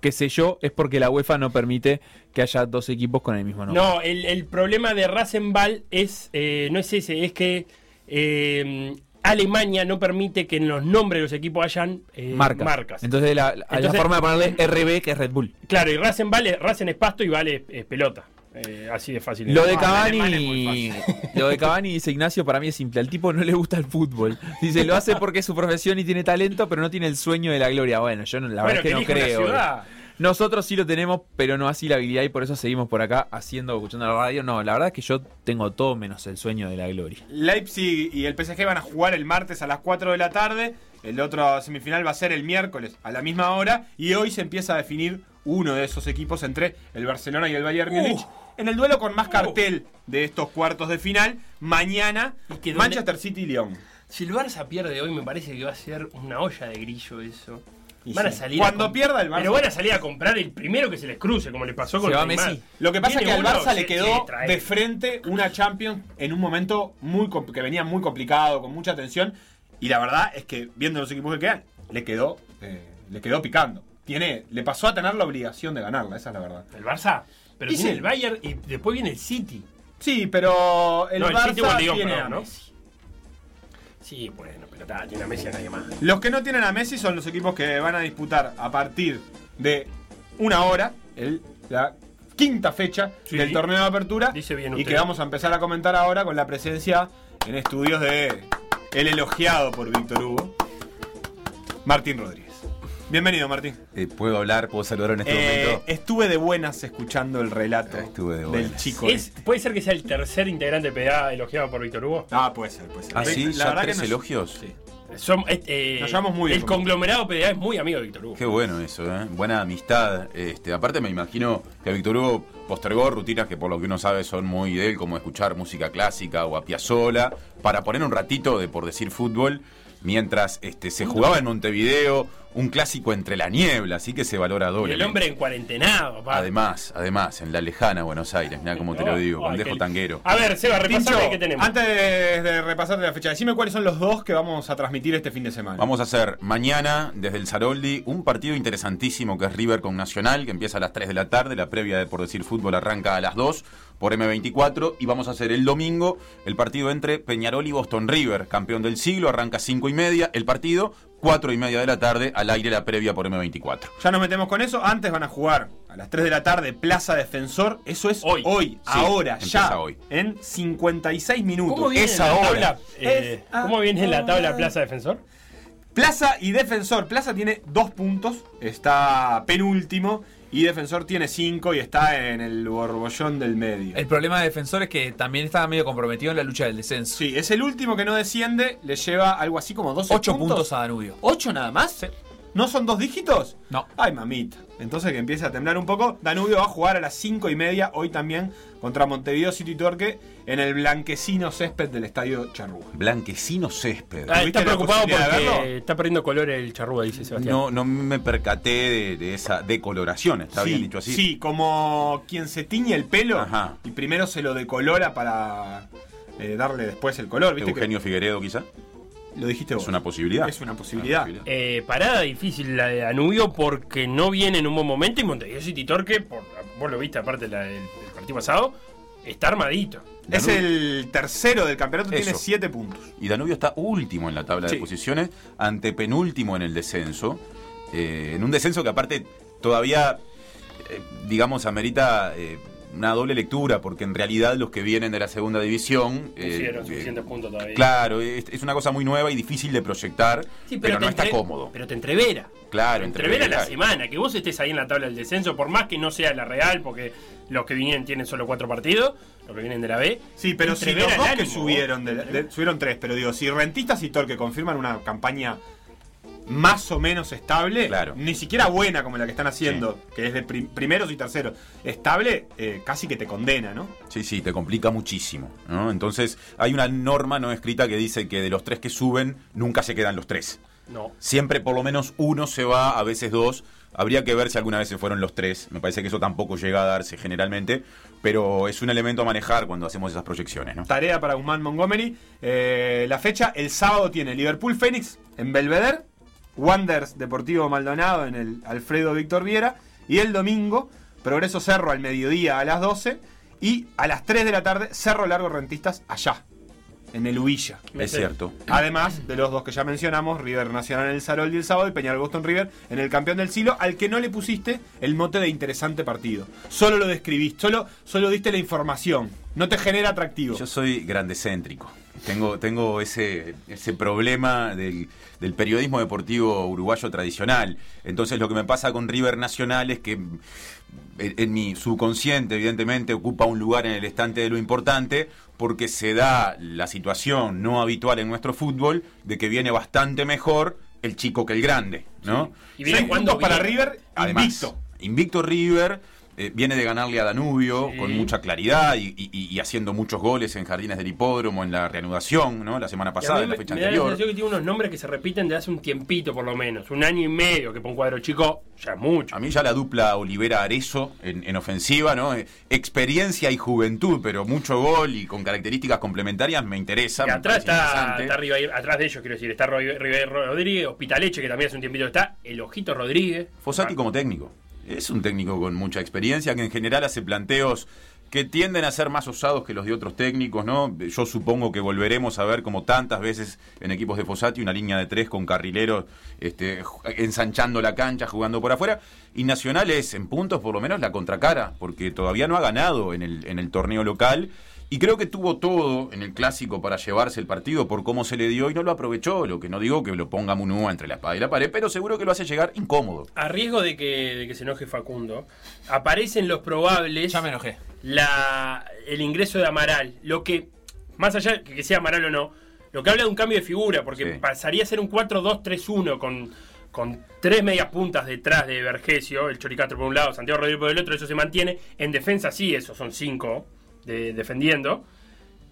qué sé yo, es porque la UEFA no permite que haya dos equipos con el mismo nombre. No, el, el problema de Rasenball es. eh, no es ese, es que. eh, Alemania no permite que en los nombres de los equipos hayan eh, marcas. marcas. Entonces, la, la- la Entonces- forma de ponerle RB, que es Red Bull. Claro, y Rasen vale, Rasen es pasto y vale es pelota. Eh, así de fácil. Lo de Cavani, lo de Cavani dice Ignacio para mí es simple. Al tipo no le gusta el fútbol. Dice lo hace porque es su profesión y tiene talento, pero no tiene el sueño de la gloria. Bueno, yo no, la bueno, verdad es que no una creo. Nosotros sí lo tenemos, pero no así la habilidad y por eso seguimos por acá haciendo, escuchando la radio. No, la verdad es que yo tengo todo menos el sueño de la gloria. Leipzig y el PSG van a jugar el martes a las 4 de la tarde. El otro semifinal va a ser el miércoles a la misma hora. Y hoy se empieza a definir uno de esos equipos entre el Barcelona y el Bayern Múnich. En el duelo con más cartel de estos cuartos de final, mañana Y que donde- Manchester City y León. Si el Barça pierde hoy, me parece que va a ser una olla de grillo eso. Y Van a salir Cuando a pierda el Barça. Pero van a salir a comprar el primero que se les cruce, como le pasó con Se va Neymar. Messi. Lo que pasa es que al Barça le quedó de frente una Champions en un momento muy que venía muy complicado, con mucha tensión. Y la verdad es que, viendo los equipos que quedan, le quedó, eh, le quedó picando. Tiene, le pasó a tener la obligación de ganarla, esa es la verdad. El Barça. Pero Y tiene sí. el Bayern y después viene el City. Sí, pero el no, el Barça City cuando digo, tiene perdón, a ¿no? Messi. Sí, bueno, pero está, tiene a Messi a nadie más. Los que no tienen a Messi son los equipos que van a disputar a partir de una hora, el, la quinta fecha Sí. del torneo de apertura. Dice bien y usted. que vamos a empezar a comentar ahora con la presencia en estudios de el elogiado por Víctor Hugo, Martín Rodríguez. Bienvenido, Martín. Eh, ¿Puedo hablar? ¿Puedo saludar en este Eh, momento? estuve de buenas escuchando el relato Estuve de del chico. Es- este. ¿Puede ser que sea el tercer integrante de PDA elogiado por Víctor Hugo? Ah, puede ser, puede ser. ¿Ah, sí? La ¿Ya tres nos- elogios? Sí. Som- eh, eh, Nos llevamos muy bien El con conglomerado PDA es muy amigo de Víctor Hugo. Qué bueno eso, ¿eh? Buena amistad. Este, aparte me imagino que Víctor Hugo postergó rutinas que por lo que uno sabe son muy de él, como escuchar música clásica o a Piazzolla, para poner un ratito de, por decir, fútbol, mientras este, se jugaba en Montevideo un clásico entre la niebla, así que se valora Y doble. el hombre en cuarentenado, papá. Además, además, en la lejana Buenos Aires, mira cómo te lo digo, Ay, bandejo qué- tanguero. A ver, Seba, repasame qué tenemos. antes de, de repasarte la fecha, decime cuáles son los dos que vamos a transmitir este fin de semana. Vamos a hacer mañana desde el Saroldi un partido interesantísimo que es River con Nacional, que empieza a las 3 de la tarde. La previa de Por Decir Fútbol arranca a las 2 por M24. Y vamos a hacer el domingo el partido entre Peñarol y Boston River, campeón del siglo. Arranca 5 y media el partido, 4 y media de la tarde al aire la previa por M24. Ya nos metemos con eso. Antes van a jugar a las 3 de la tarde Plaza Defensor. Eso es Hoy. hoy, ahora, ya. hoy. En 56 minutos. ¿Cómo viene es en la ahora. tabla? eh, Es ¿Cómo viene en la tabla. Plaza Defensor? Plaza y Defensor. Plaza tiene dos puntos. Está penúltimo. Y Defensor tiene cinco y está en el borbollón del medio. El problema de Defensor es que también estaba medio comprometido en la lucha del descenso. Sí, es el último que no desciende. Le lleva algo así como 12 8 puntos a Danubio. ¿Ocho nada más? ¿No son dos dígitos? No. Ay, mamita. Entonces que empiece a temblar un poco. Danubio va a jugar a las 5 y media hoy también contra Montevideo City Torque en el blanquecino césped del estadio Charrúa. Blanquecino césped. Ah, ¿Tuviste está preocupado porque está perdiendo color el charrúa, dice Sebastián. No, no me percaté de, de esa decoloración, está sí, bien dicho así. Sí, como quien se tiñe el pelo Ajá. y primero se lo decolora para eh, darle después el color. ¿Viste Eugenio Figueredo quizá. Lo dijiste vos. Es una posibilidad. Es una posibilidad. Eh, parada difícil la de Danubio porque no viene en un buen momento y Montevideo City Torque, por, vos lo viste aparte la del, del partido pasado, está armadito. Es el tercero del campeonato, tiene Eso. 7 puntos. Y Danubio está último en la tabla Sí. de posiciones, antepenúltimo en el descenso. eh, en un descenso que aparte todavía, eh, digamos, amerita eh, una doble lectura, porque en realidad los que vienen de la segunda división... eh, Pusieron eh, suficientes puntos todavía. Claro, es, es una cosa muy nueva y difícil de proyectar, Sí, pero, te no está cómodo. Pero te entrevera. Claro, Te entrevera la semana. Que vos estés ahí en la tabla del descenso, por más que no sea la real, porque los que vienen tienen solo cuatro partidos, los que vienen de la B. Sí, pero si los dos que subieron, de- de- subieron tres, pero digo, si Rentistas y Torque confirman una campaña más o menos estable, Claro. ni siquiera buena como la que están haciendo, que es de prim- primeros y terceros, estable, eh, casi que te condena, ¿no? Sí, sí, te complica muchísimo. ¿no? Entonces, hay una norma no escrita que dice que de los tres que suben, nunca se quedan los tres. No. Siempre por lo menos uno se va, a veces dos. Habría que ver si alguna vez se fueron los tres. Me parece que eso tampoco llega a darse generalmente. Pero es un elemento a manejar cuando hacemos esas proyecciones, ¿no? Tarea para Guzmán Montgomery. Eh, la fecha, el sábado tiene Liverpool Fénix en Belvedere, Wanderers Deportivo Maldonado en el Alfredo Víctor Viera, y el domingo, Progreso Cerro al mediodía a las 12, y a las 3 de la tarde, Cerro Largo Rentistas allá, en el Huilla. Es cierto. Además de los dos que ya mencionamos, River Nacional en el Saroldi el sábado y Peñarol Boston River en el campeón del siglo, al que no le pusiste el mote de interesante partido. Solo lo describiste, solo, solo diste la información. No te genera atractivo. Yo soy grandecéntrico. Tengo, tengo ese, ese problema del, del periodismo deportivo uruguayo tradicional. Entonces lo que me pasa con River Nacional es que en, en mi subconsciente, evidentemente, ocupa un lugar en el estante de lo importante porque se da la situación no habitual en nuestro fútbol de que viene bastante mejor el chico que el grande, ¿no? Y viene Seis puntos para. River Además, invicto. Invicto River, eh, viene de ganarle a Danubio Sí. con mucha claridad y, y- y haciendo muchos goles en Jardines del Hipódromo, en la reanudación, ¿no? La semana pasada, mí en la fecha me da la anterior. sensación que tiene unos nombres que se repiten de hace un tiempito, por lo menos. Un año y medio, que para un cuadro chico ya es mucho. A mí ya la dupla Olivera-Arezo en, en ofensiva, ¿no? Eh, Experiencia y juventud, pero mucho gol y con características complementarias me interesa. Y atrás está, está atrás de ellos, quiero decir, está Rodríguez, Hospitaleche, que también hace un tiempito está, el Ojito Rodríguez. Fossati como técnico. Es un técnico con mucha experiencia que en general hace planteos que tienden a ser más osados que los de otros técnicos, ¿no? Yo supongo que volveremos a ver como tantas veces en equipos de Fossati una línea de tres con carrileros este, ensanchando la cancha, jugando por afuera. Y Nacional es, en puntos, por lo menos la contracara, porque todavía no ha ganado en el, en el torneo local. Y creo que tuvo todo en el clásico para llevarse el partido por cómo se le dio y no lo aprovechó. Lo que no digo que lo ponga Munúa entre la espada y la pared, pero seguro que lo hace llegar incómodo. A riesgo de que, de que se enoje Facundo, aparecen los probables Ya me enojé. la, el ingreso de Amaral. Lo que, más allá de que sea Amaral o no, lo que habla de un cambio de figura, porque Sí. pasaría a ser un 4-2-3-1 con, con tres medias puntas detrás de Vergesio, el Choricastro por un lado, Santiago Rodríguez por el otro, eso se mantiene. En defensa sí, esos son cinco de, defendiendo,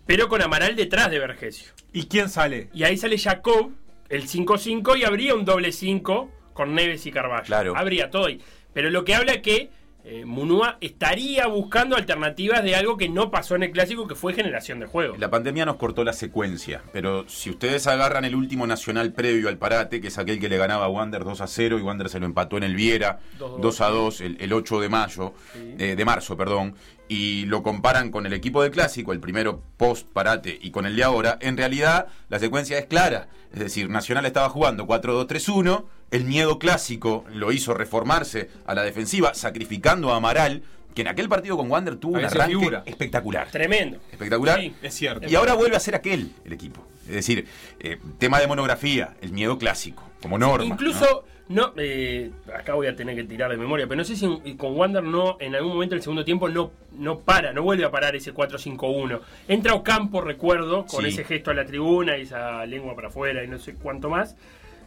pero con Amaral detrás de Vergesio. ¿Y quién sale? Y ahí sale Jacob, el 5-5, y habría un doble 5 con Neves y Carvalho. Claro. Habría todo ahí. Pero lo que habla es que eh, Munúa estaría buscando alternativas de algo que no pasó en el clásico, que fue generación de juego. La pandemia nos cortó la secuencia, pero si ustedes agarran el último nacional previo al parate, que es aquel que le ganaba a Wander 2 a 0 y Wander se lo empató en el Viera 2-2, 2 a 2 el, el 8 de mayo, eh, de marzo, perdón, y lo comparan con el equipo del clásico, el primero post parate y con el de ahora, en realidad la secuencia es clara. Es decir, Nacional estaba jugando 4-2-3-1, el miedo clásico lo hizo reformarse a la defensiva, sacrificando a Amaral, que en aquel partido con Wander tuvo un Había sido arranque figura. espectacular. Tremendo. Espectacular. Sí. Es cierto. Y ahora vuelve a ser aquel el equipo. Es decir, eh, tema de monografía, el miedo clásico, como norma. Incluso, no, eh, acá voy a tener que tirar de memoria, pero no sé si en- con Wander no, en algún momento del segundo tiempo no, no para, no vuelve a parar ese 4-5-1. Entra Ocampo, recuerdo, con Sí. ese gesto a la tribuna y esa lengua para afuera y no sé cuánto más.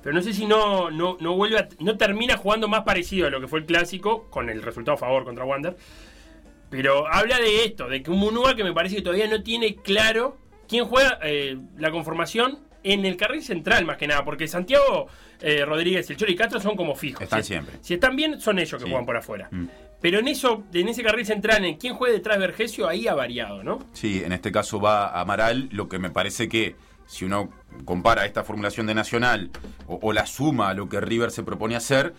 Pero no sé si no, no, no vuelve a- no termina jugando más parecido a lo que fue el clásico, con el resultado a favor contra Wander. Pero habla de esto, de que un Munúa que me parece que todavía no tiene claro quién juega eh, la conformación en el carril central, más que nada, porque Santiago eh, Rodríguez, el Chori y Castro son como fijos. Están Si- siempre. Si están bien, son ellos que Sí. juegan por afuera. Mm. Pero en eso, en ese carril central, en quién juega detrás de Vergesio, ahí ha variado, ¿no? Sí, en este caso va Amaral, lo que me parece que si uno compara esta formulación de Nacional o, o la suma a lo que River se propone hacer,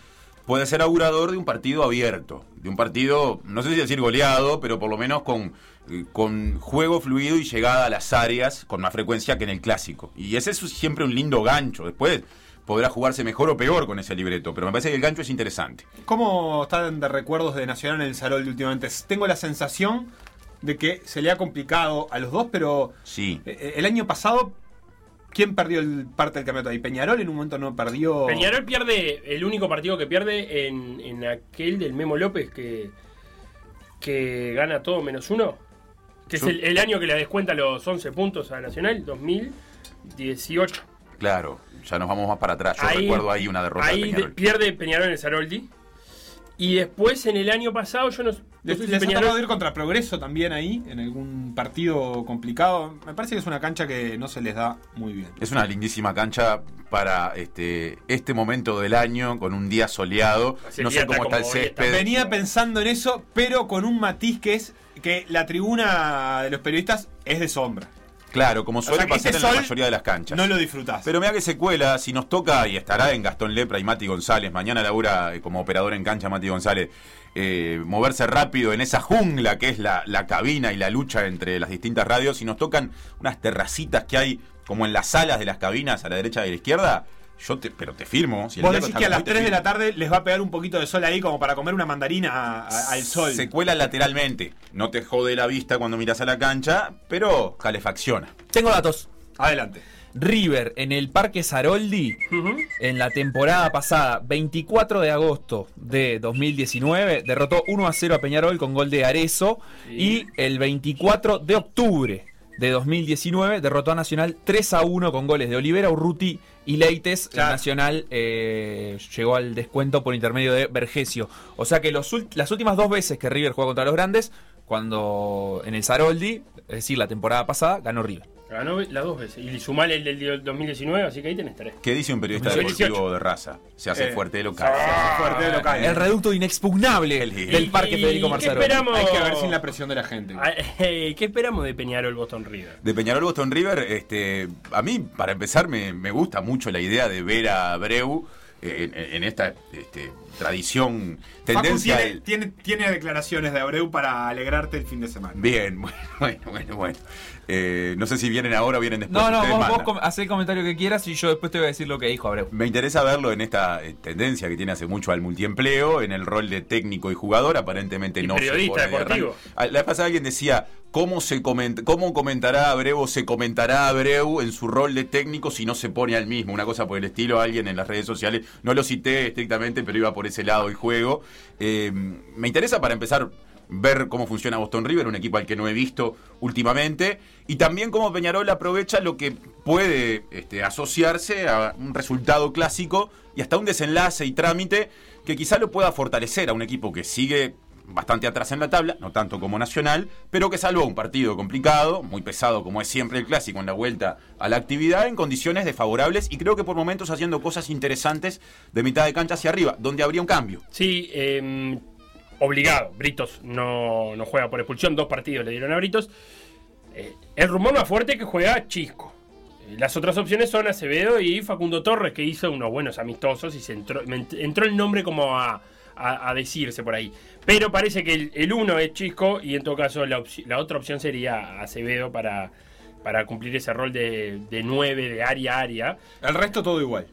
puede ser augurador de un partido abierto, de un partido, no sé si decir goleado, pero por lo menos con, eh, con juego fluido y llegada a las áreas con más frecuencia que en el clásico. Y ese es siempre un lindo gancho. Después podrá jugarse mejor o peor con ese libreto, pero me parece que el gancho es interesante. ¿Cómo están de recuerdos de Nacional en el Sarol últimamente? Tengo la sensación de que se le ha complicado a los dos, pero Sí. eh, el año pasado, ¿quién perdió el parte del campeonato ahí? Peñarol en un momento no perdió. Peñarol pierde, el único partido que pierde en, en aquel del Memo López que, que gana todo menos uno. Que Yo- es el, el año que le descuenta los 11 puntos a Nacional, 2018. Claro, ya nos vamos más para atrás. Yo Ahí- recuerdo ahí una derrota Ahí de de- Peñarol. pierde Peñarol en el Saroldi. Y después en el año pasado, yo no, Les, sé si les ha tocado ir contra Progreso también ahí, en algún partido complicado. Me parece que es una cancha que no se les da muy bien. Es una lindísima cancha para este, este momento del año, con un día soleado. No sé cómo está está el césped. Venía pensando en eso, pero con un matiz que es que la tribuna de los periodistas es de sombra. Claro, como suele sea, pasar este en la mayoría de las canchas. No lo disfrutás. Pero mira que se cuela, si nos toca, y estará en Gastón Lepra y Mati González, mañana labura eh, como operador en cancha Mati González, eh, moverse rápido en esa jungla que es la, la cabina y la lucha entre las distintas radios, si nos tocan unas terracitas que hay como en las salas de las cabinas a la derecha y a la izquierda, yo te, pero te firmo. Si Vos decís que a las hoy, te 3 de la tarde les va a pegar un poquito de sol ahí como para comer una mandarina a- a- al sol. Se cuela lateralmente. No te jode la vista cuando miras a la cancha, pero calefacciona. Tengo datos. Adelante. River en el Parque Saroldi en la temporada pasada, 24 de agosto de 2019, derrotó 1 a 0 a Peñarol con gol de Arezo. Y el 24 de octubre de 2019 derrotó a Nacional 3 a 1 con goles de Olivera, Urruti y Leites. Claro. Nacional eh, llegó al descuento por intermedio de Vergesio. O sea que los las últimas dos veces que River juega contra los grandes, cuando en el Saroldi, es decir, la temporada pasada, ganó River. Ganó las dos veces. Y sumale el del 2019, así que ahí tenés tres. ¿Qué dice un periodista 2018? deportivo de raza? Se hace Eh, fuerte de local. fuerte de local. El reducto inexpugnable del Parque ¿Y Federico qué Marzaroni. esperamos? Hay que ver sin la presión de la gente. Ah, eh, ¿Qué esperamos de Peñarol Boston River? De Peñarol Boston River, este, a mí, para empezar, me, me gusta mucho la idea de ver a Abreu eh, en, en esta este, tradición, tendencia. tiene, tiene, tiene declaraciones de Abreu para alegrarte el fin de semana. Bien, bueno, bueno, bueno. bueno. Eh, no sé si vienen ahora o vienen después. No, no, vos, vos com- hacé el comentario que quieras y yo después te voy a decir lo que dijo Abreu. Me interesa verlo en esta eh, tendencia que tiene hace mucho al multiempleo, en el rol de técnico y jugador, aparentemente Y no periodista deportivo. Ah, La vez pasada alguien decía, ¿cómo, se ¿cómo comentará Abreu o se comentará Abreu en su rol de técnico si no se pone al mismo? Una cosa por el estilo, alguien en las redes sociales, no lo cité estrictamente, pero iba por ese lado el juego. Eh, me interesa para empezar ver cómo funciona Boston River, un equipo al que no he visto últimamente, y también cómo Peñarol aprovecha lo que puede este, asociarse a un resultado clásico y hasta un desenlace y trámite que quizá lo pueda fortalecer a un equipo que sigue bastante atrás en la tabla, no tanto como Nacional, pero que salvó un partido complicado, muy pesado como es siempre el clásico en la vuelta a la actividad, en condiciones desfavorables y creo que por momentos haciendo cosas interesantes de mitad de cancha hacia arriba, donde habría un cambio. Sí, eh, obligado. Britos no, no juega por expulsión. Dos partidos le dieron a Britos. Eh, el rumor más fuerte que juega Chisco. Eh, Las otras opciones son Acevedo y Facundo Torres, que hizo unos buenos amistosos y se entró, entró el nombre como a, a- a decirse por ahí. Pero parece que el, uno es Chisco y en todo caso la, otra opción sería Acevedo para, para cumplir ese rol de, de 9, de área a área. El resto todo igual.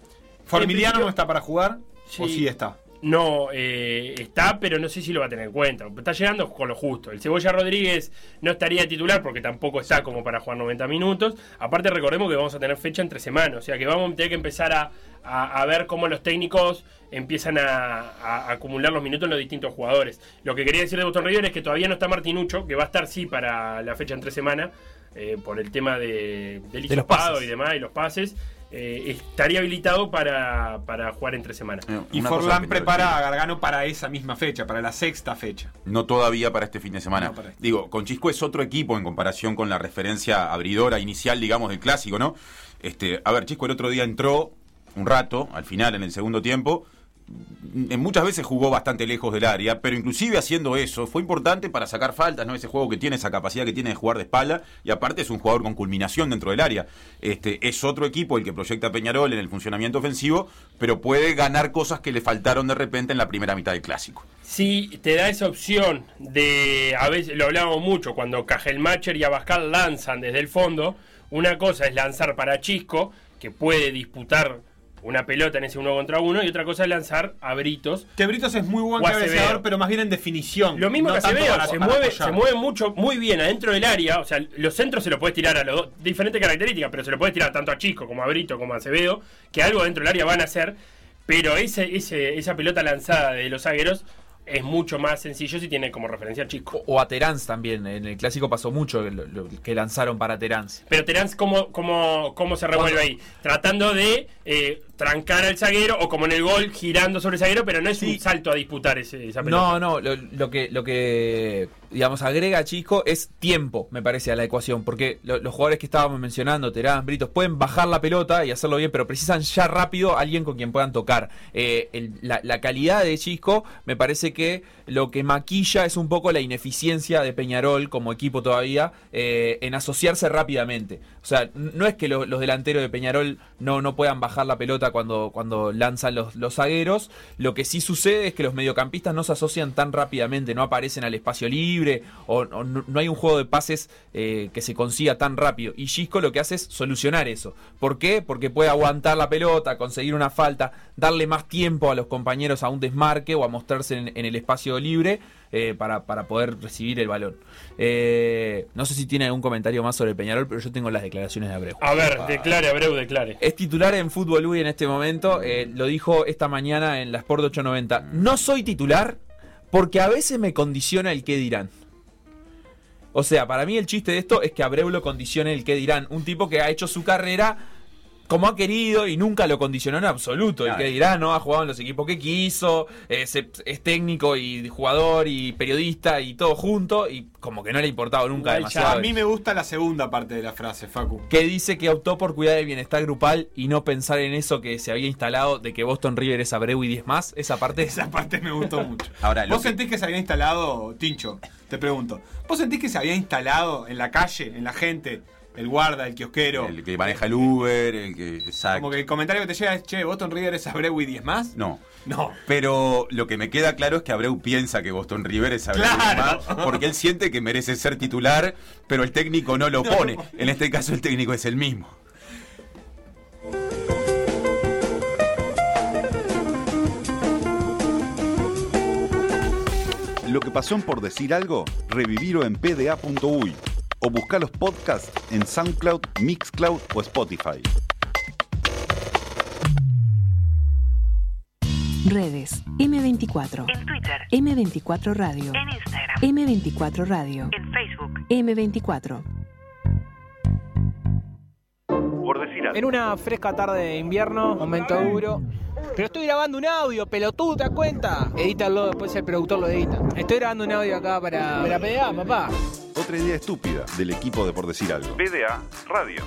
Formiliano no está para jugar. ¿O sí está? No, eh, está, pero no sé si lo va a tener en cuenta. Está llegando con lo justo. El Cebolla Rodríguez no estaría titular porque tampoco está como para jugar 90 minutos. Aparte, recordemos que vamos a tener fecha entre semanas. O sea que vamos a tener que empezar a, a- a ver cómo los técnicos empiezan a, acumular los minutos en los distintos jugadores. Lo que quería decir de Boston River es que todavía no está Martinucho, que va a estar sí para la fecha entre semana, eh, por el tema de, del De los y demás, y los pases. Eh, estaría habilitado para, para jugar entre semanas. Y Una cosa Forlán prepara a Gargano para esa misma fecha, para la sexta fecha. No todavía para este fin de semana. No este. Digo, con Chisco es otro equipo en comparación con la referencia abridora inicial, digamos, del clásico, ¿no? Este, a ver, Chisco el otro día entró un rato, al final, en el segundo tiempo. Muchas veces jugó bastante lejos del área, pero inclusive haciendo eso fue importante para sacar faltas, ¿no? Ese juego que tiene, esa capacidad que tiene de jugar de espalda, y aparte es un jugador con culminación dentro del área. Este, es otro equipo el que proyecta Peñarol en el funcionamiento ofensivo, pero puede ganar cosas que le faltaron de repente en la primera mitad del clásico. Si te da esa opción de, a veces lo hablamos mucho, cuando Cajelmacher y Abascal lanzan desde el fondo, una cosa es lanzar para Chisco, que puede disputar una pelota en ese uno contra uno, y otra cosa es lanzar a Britos. Que Britos es muy buen cabeceador, pero más bien en definición. Lo mismo no que Acevedo, se, para mueve, se mueve mucho, muy bien adentro del área, o sea, los centros se lo puedes tirar a los dos, diferentes características, pero se lo puedes tirar tanto a Chisco como a Brito como a Acevedo, que algo dentro del área van a hacer, pero ese, ese, esa pelota lanzada de los zagueros es mucho más sencillo si tiene como referencia a Chisco. O a Terán también. En el clásico pasó mucho lo- lo- que lanzaron para Terán. Pero Terán, ¿cómo, cómo, ¿cómo se revuelve ahí? Tratando de eh, trancar al zaguero o como en el gol girando sobre el zaguero, pero no es un salto a disputar ese, esa pelota. No, no, lo, lo que, lo que, digamos, agrega Chisco es tiempo, me parece, a la ecuación. Porque lo- los jugadores que estábamos mencionando, Terán, Britos, pueden bajar la pelota y hacerlo bien, pero precisan ya rápido alguien con quien puedan tocar. Eh, el- la, la calidad de Chisco, me parece que lo que maquilla es un poco la ineficiencia de Peñarol como equipo todavía eh, en asociarse rápidamente. O sea, no es que lo- los delanteros de Peñarol no, no puedan bajar la pelota cuando, cuando lanzan los, los zagueros. Lo que sí sucede es que los mediocampistas no se asocian tan rápidamente, no aparecen al espacio libre o, no, no hay un juego de pases eh, que se consiga tan rápido. Y Gisco lo que hace es solucionar eso. ¿Por qué? Porque puede aguantar la pelota, conseguir una falta, darle más tiempo a los compañeros a un desmarque o a mostrarse en el espacio libre eh, para, para poder recibir el balón. Eh, no sé si tiene algún comentario más sobre Peñarol, pero yo tengo las declaraciones de Abreu. A ver, declare, Abreu, declare. Es titular en Fútbol Uy en este momento. eh, lo dijo esta mañana en la Sport 890. No soy titular porque a veces me condiciona el qué dirán. O sea, para mí el chiste de esto es que Abreu lo condicione el que dirán. Un tipo que ha hecho su carrera como ha querido y nunca lo condicionó en absoluto. El Claro. que dirá, ¿no? Ha jugado en los equipos que quiso, es, es técnico y jugador y periodista y todo junto y como que no le ha importado nunca demasiado. A mí me gusta la segunda parte de la frase, Facu. que dice que optó por cuidar el bienestar grupal y no pensar en eso que se había instalado de que Boston River es Abreu y 10 más. Esa parte Esa parte me gustó mucho. Ahora, ¿Vos que- sentís que se había instalado, Tincho? Te pregunto. ¿Vos sentís que se había instalado en la calle, en la gente, el guarda, el kiosquero? El que maneja el Uber, el que. Exacto. Como que el comentario que te llega es, che, Boston River es Abreu y 10 más. No. No. Pero lo que me queda claro es que Abreu piensa que Boston River es Abreu Claro. más, porque él siente que merece ser titular, pero el técnico no lo No. pone. En este caso el técnico es el mismo. Lo que pasó en Por Decir Algo, revivirlo en pda.uy o buscar los podcasts en SoundCloud, Mixcloud o Spotify. Redes. M24. En Twitter. M24 Radio. En Instagram. M24 Radio. En Facebook. M24. Por Decir Algo. En una fresca tarde de invierno, momento duro. Pero estoy grabando un audio, pelotudo, ¿te das cuenta? Edítalo, después el productor lo edita. Estoy grabando un audio acá para, para PDA, papá. Otra idea estúpida del equipo de Por Decir Algo. PDA Radio.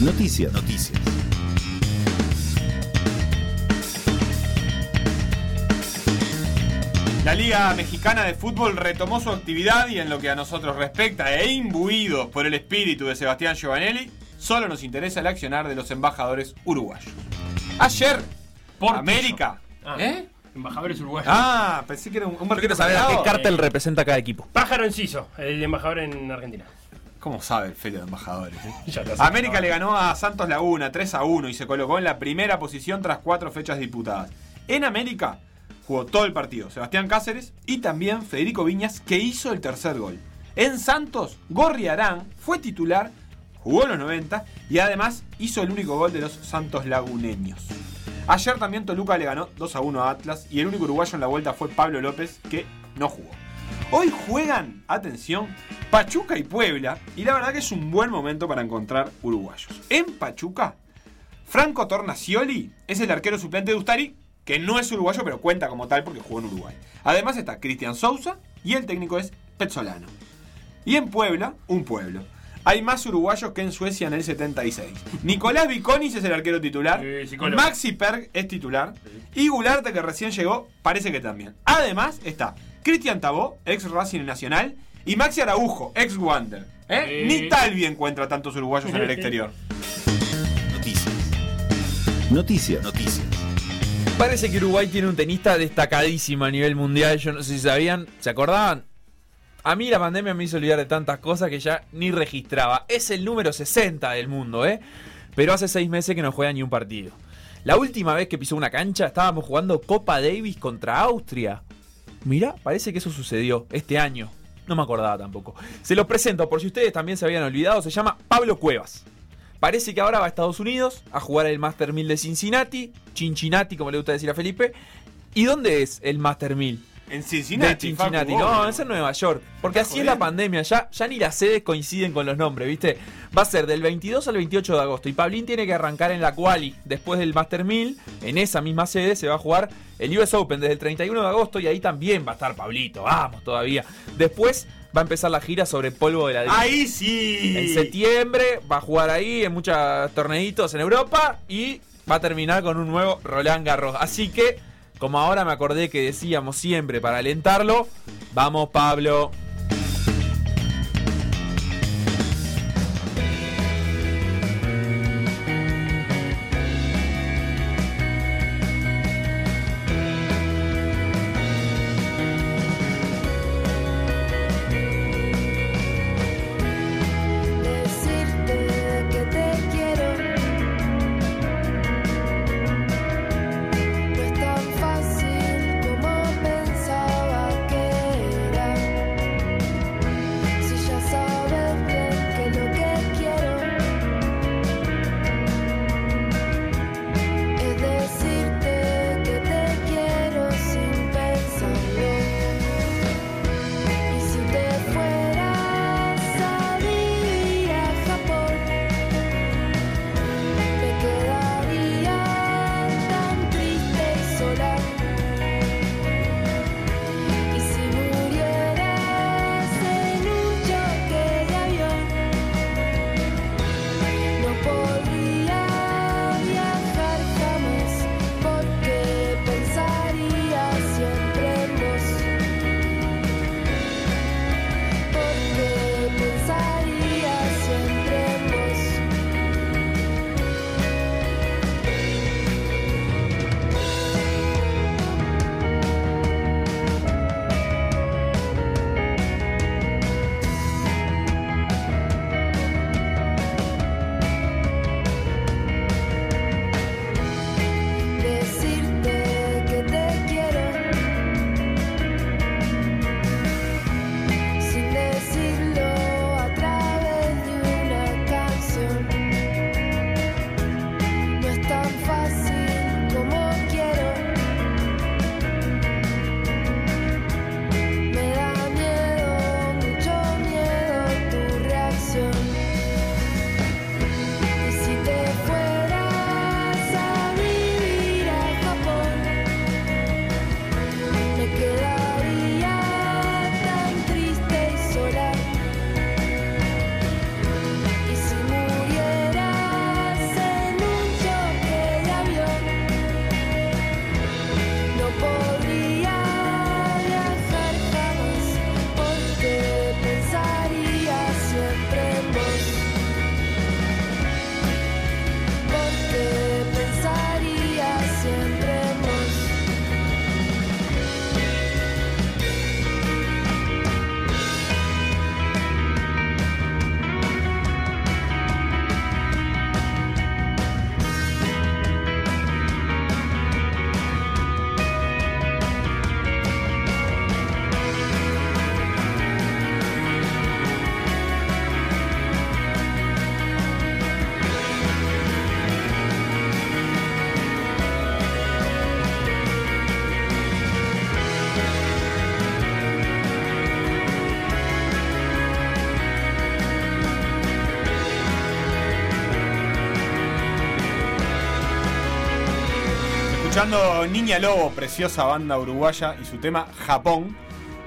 Noticias. Noticias. La Liga Mexicana de Fútbol retomó su actividad y en lo que a nosotros respecta e imbuidos por el espíritu de Sebastián Giovanelli, solo nos interesa el accionar de los embajadores uruguayos. Ayer, Portillo. América. Ah. ¿Eh? Embajadores uruguayos. Ah, pensé que era un, un Yo quiero saber a qué cártel representa cada equipo. Pájaro Enciso, el embajador en Argentina. ¿Cómo sabe el Felo de embajadores? eh? Ya lo sé. América le ganó a Santos Laguna 3 a 1 y se colocó en la primera posición tras cuatro fechas disputadas. En América jugó todo el partido Sebastián Cáceres y también Federico Viñas que hizo el tercer gol. En Santos, Gorri Arán fue titular, jugó los 90 y además hizo el único gol de los Santos Laguneños. Ayer también Toluca le ganó 2 a 1 a Atlas y el único uruguayo en la vuelta fue Pablo López que no jugó. Hoy juegan, atención, Pachuca y Puebla y la verdad que es un buen momento para encontrar uruguayos. En Pachuca, Franco Tornacioli es el arquero suplente de Ustari, que no es uruguayo pero cuenta como tal porque jugó en Uruguay. Además está Cristian Sousa y el técnico es Petzolano. Y en Puebla, un pueblo. Hay más uruguayos que en Suecia en el 76. Nicolás Viconis es el arquero titular. Sí. Maxi Perg es titular. Y Gularte, que recién llegó, parece que también. Además está Cristian Tabó, ex Racing Nacional. Y Maxi Araujo, ex Wander. ¿Eh? Sí. Ni Talvi encuentra tantos uruguayos en el exterior. Noticias. Noticias. Noticias. Parece que Uruguay tiene un tenista destacadísimo a nivel mundial. Yo no sé si sabían, ¿se acordaban? A mí la pandemia me hizo olvidar de tantas cosas que ya ni registraba. Es el número 60 del mundo, ¿eh? Pero hace seis meses que no juega ni un partido. La última vez que pisó una cancha estábamos jugando Copa Davis contra Austria. Mirá, parece que eso sucedió este año. No me acordaba tampoco. Se los presento por si ustedes también se habían olvidado. Se llama Pablo Cuevas. Parece que ahora va a Estados Unidos a jugar el Master 1000 de Cincinnati, Cincinnati como le gusta decir a Felipe. ¿Y dónde es el Master 1000? En Cincinnati. de Cincinnati. Facu, No, es en Nueva York. Porque Estás así es la pandemia. Ya, ya ni las sedes coinciden con los nombres, ¿viste? Va a ser del 22 al 28 de agosto. Y Pablín tiene que arrancar en la quali. Después del Master 1000, en esa misma sede se va a jugar el US Open desde el 31 de agosto. Y ahí también va a estar Pablito. Vamos todavía. Después va a empezar la gira sobre polvo de la Ahí sí. en septiembre va a jugar ahí en muchos torneitos en Europa y va a terminar con un nuevo Roland Garros. Así que, como ahora me acordé que decíamos siempre para alentarlo, vamos Pablo. Escuchando Niña Lobo, preciosa banda uruguaya y su tema Japón.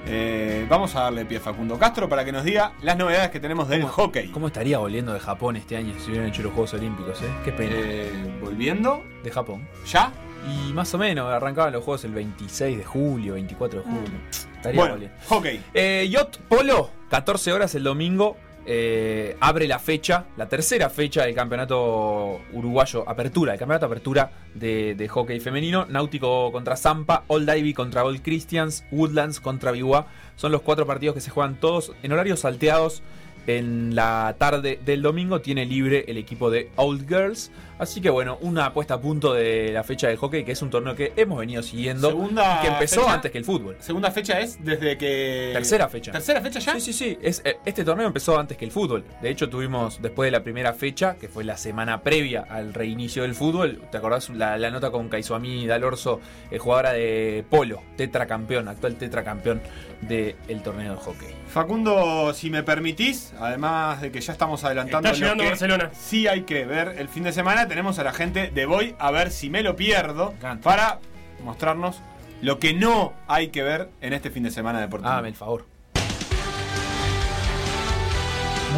Eh, vamos a darle pie a Facundo Castro para que nos diga las novedades que tenemos del hockey. ¿Cómo estaría volviendo de Japón este año si hubieran hecho los Juegos Olímpicos, eh? Qué pena. Eh, ¿Volviendo? De Japón. ¿Ya? Y más o menos, arrancaban los Juegos el 26 de julio, 24 de julio. Estaría Bueno, volviendo. hockey. Eh, Yacht Polo, 14 horas el domingo. Eh, abre la fecha, la tercera fecha del campeonato uruguayo Apertura, el campeonato Apertura de, de hockey femenino. Náutico contra Zampa, Old Ivy contra Old Christians, Woodlands contra Biwa. Son los cuatro partidos que se juegan todos en horarios salteados. En la tarde del domingo tiene libre el equipo de Old Girls. Así que bueno, una apuesta a punto de la fecha del hockey, que es un torneo que hemos venido siguiendo. Segunda y que empezó fecha. antes que el fútbol. Segunda fecha es desde que. Tercera fecha. ¿Tercera fecha ya? Sí, sí, sí. Es, eh, este torneo empezó antes que el fútbol. De hecho, tuvimos después de la primera fecha, que fue la semana previa al reinicio del fútbol. ¿Te acordás la, la nota con Kaisuami Dalorzo, eh, jugadora de polo, tetracampeón, actual tetracampeón del torneo de hockey? Facundo, si me permitís, además de que ya estamos adelantando Está lo llegando que Barcelona. Sí hay que ver el fin de semana. Tenemos a la gente de Voy a ver si me lo pierdo para mostrarnos lo que no hay que ver en este fin de semana deportivo. Dame el favor.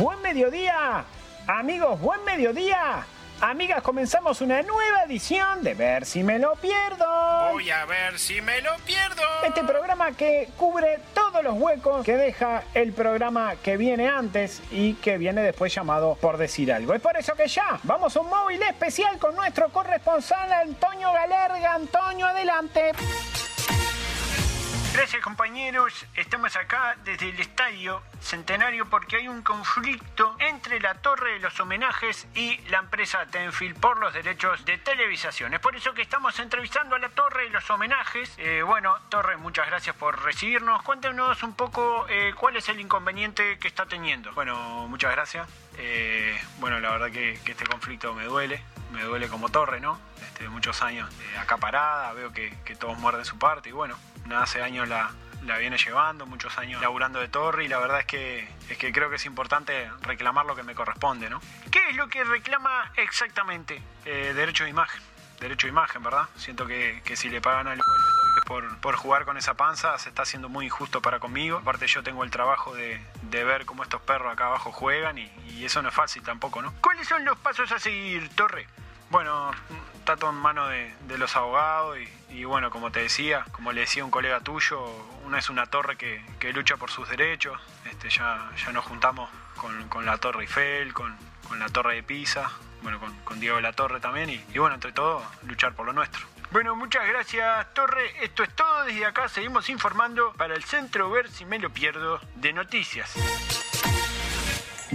Buen mediodía, amigos, buen mediodía. Amigas, comenzamos una nueva edición de Ver si me lo pierdo. Voy a ver si me lo pierdo. Este programa que cubre todos los huecos que deja el programa que viene antes y que viene después llamado Por Decir Algo. Es por eso que ya vamos a un móvil especial con nuestro corresponsal Antonio Galerga. Antonio, adelante. Gracias compañeros, estamos acá desde el estadio Centenario porque hay un conflicto entre la Torre de los Homenajes y la empresa Tenfield por los derechos de televisación. Es por eso que estamos entrevistando a la Torre de los Homenajes. Eh, bueno, Torre, muchas gracias por recibirnos. Cuéntenos un poco eh, cuál es el inconveniente que está teniendo. Bueno, muchas gracias. Eh, bueno, la verdad que, este conflicto me duele, me duele como Torre, ¿no? Este, muchos años eh, acá parada, veo que, que todos muerden su parte y bueno, hace años la, la viene llevando, muchos años laburando de torre y la verdad es que, es que creo que es importante reclamar lo que me corresponde, ¿no? ¿Qué es lo que reclama exactamente? Eh, derecho de imagen, derecho de imagen, ¿verdad? Siento que, que si le pagan al por, por jugar con esa panza se está haciendo muy injusto para conmigo. Aparte yo tengo el trabajo de, de ver cómo estos perros acá abajo juegan y, y eso no es fácil tampoco, ¿no? ¿Cuáles son los pasos a seguir, Torre? Bueno, está todo en mano de, los abogados y, bueno, como te decía, como le decía un colega tuyo, una es una torre que, lucha por sus derechos. Este, ya, ya nos juntamos con, la Torre Eiffel, con, con la Torre de Pisa, bueno, con, con Diego de la Torre también y, y bueno, entre todo, luchar por lo nuestro. Bueno, muchas gracias, Torre. Esto es todo. Desde acá seguimos informando para el Centro Ver si me lo pierdo de noticias.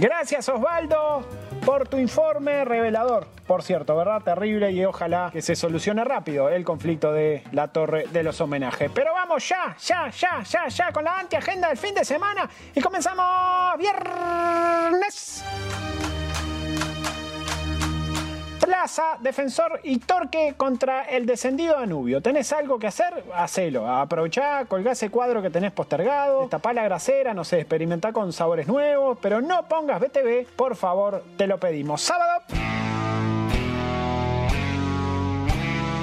Gracias Osvaldo por tu informe revelador. Por cierto, ¿verdad? Terrible y ojalá que se solucione rápido el conflicto de la torre de los homenajes. Pero vamos ya, ya, ya, ya, ya con la antiagenda del fin de semana y comenzamos viernes. Plaza, Defensor y Torque contra el descendido Danubio. ¿Tenés algo que hacer? Hacelo. Aprovechá, colgá ese cuadro que tenés postergado, tapá la grasera, no sé, experimentá con sabores nuevos, pero no pongas BTV, por favor, te lo pedimos. Sábado.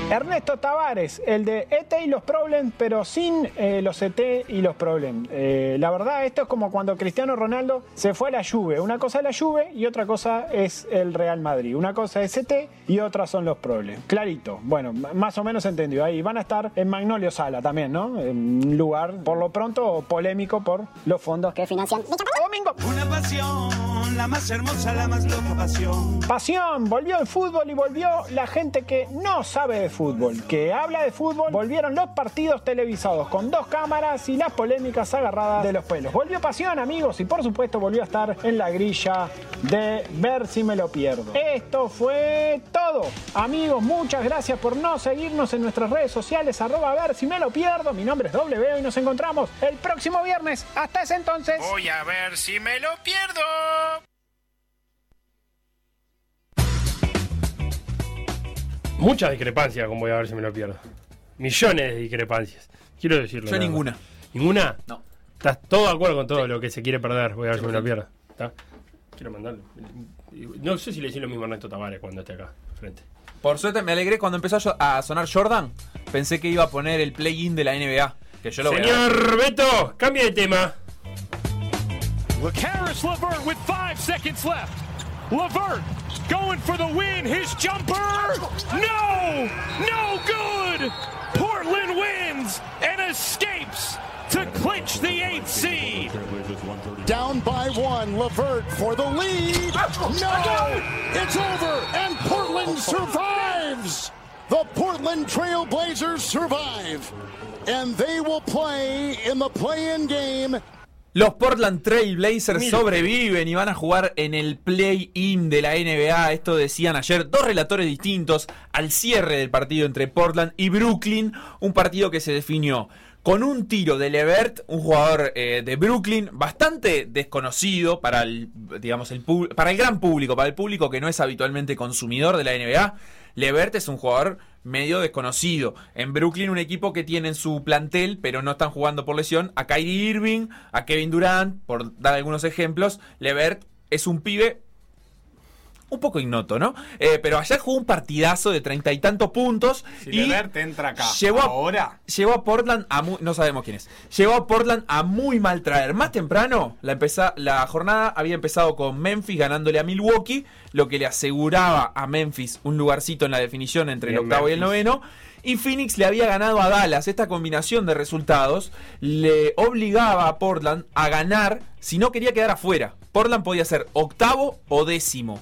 Ernesto Tavares, el de ET y los Problems, pero sin eh, los ET y los Problems. Eh, la verdad, esto es como cuando Cristiano Ronaldo se fue a la Juve. Una cosa es la Juve y otra cosa es el Real Madrid. Una cosa es ET y otra son los Problems. Clarito. Bueno, más o menos entendido. Ahí van a estar en Magnolio Sala también, ¿no? En un lugar, por lo pronto, polémico por los fondos que financian. Domingo. Una pasión, la más hermosa, la más loca pasión. Pasión, volvió el fútbol y volvió la gente que no sabe de fútbol, que habla de fútbol. Volvieron los partidos televisados con dos cámaras y las polémicas agarradas de los pelos. Volvió pasión, amigos, y por supuesto volvió a estar en la grilla de ver si me lo pierdo. Esto fue todo. Amigos, muchas gracias por no seguirnos en nuestras redes sociales, arroba ver si me lo pierdo. Mi nombre es W y nos encontramos el próximo viernes. Hasta ese entonces. Voy a ver si me lo pierdo. Muchas discrepancias con voy a ver si me lo pierdo. Millones de discrepancias. Quiero decirlo. Yo ninguna. ¿Ninguna? No. ¿Estás todo de acuerdo con todo lo que se quiere perder? Voy a ver si me lo pierdo. ¿Está? Quiero mandarlo. No sé si le decís lo mismo a Ernesto Tavares cuando esté acá, frente. Por suerte me alegré cuando empezó a sonar Jordan. Pensé que iba a poner el play-in de la NBA. Que yo lo voy a ver. Señor Beto, cambia de tema. Levert with five seconds left. Levert going for the win. His jumper. No! No good! Portland wins and escapes to clinch the eighth seed. Down by one, Levert for the lead. No! It's over, and Portland survives! The Portland Trailblazers survive, and they will play in the play-in game Los Portland Trail Blazers sobreviven y van a jugar en el play-in de la NBA. Esto decían ayer dos relatores distintos al cierre del partido entre Portland y Brooklyn. Un partido que se definió con un tiro de Levert, un jugador eh, de Brooklyn bastante desconocido para el, digamos, el, para el gran público, para el público que no es habitualmente consumidor de la NBA. Levert es un jugador medio desconocido. En Brooklyn un equipo que tiene en su plantel, pero no están jugando por lesión, a Kyrie Irving, a Kevin Durant, por dar algunos ejemplos. Levert es un pibe un poco ignoto, ¿no? Eh, pero ayer jugó un partidazo de treinta y tantos puntos. Si y Levert entra acá Llevó a- ahora. Llevó a Portland a muy, no sabemos quién es. Llevó a Portland a muy mal traer. Más temprano, la, empeza- la jornada había empezado con Memphis ganándole a Milwaukee, lo que le aseguraba a Memphis un lugarcito en la definición entre el octavo y el noveno. Y Phoenix le había ganado a Dallas. Esta combinación de resultados le obligaba a Portland a ganar si no quería quedar afuera. Portland podía ser octavo o décimo.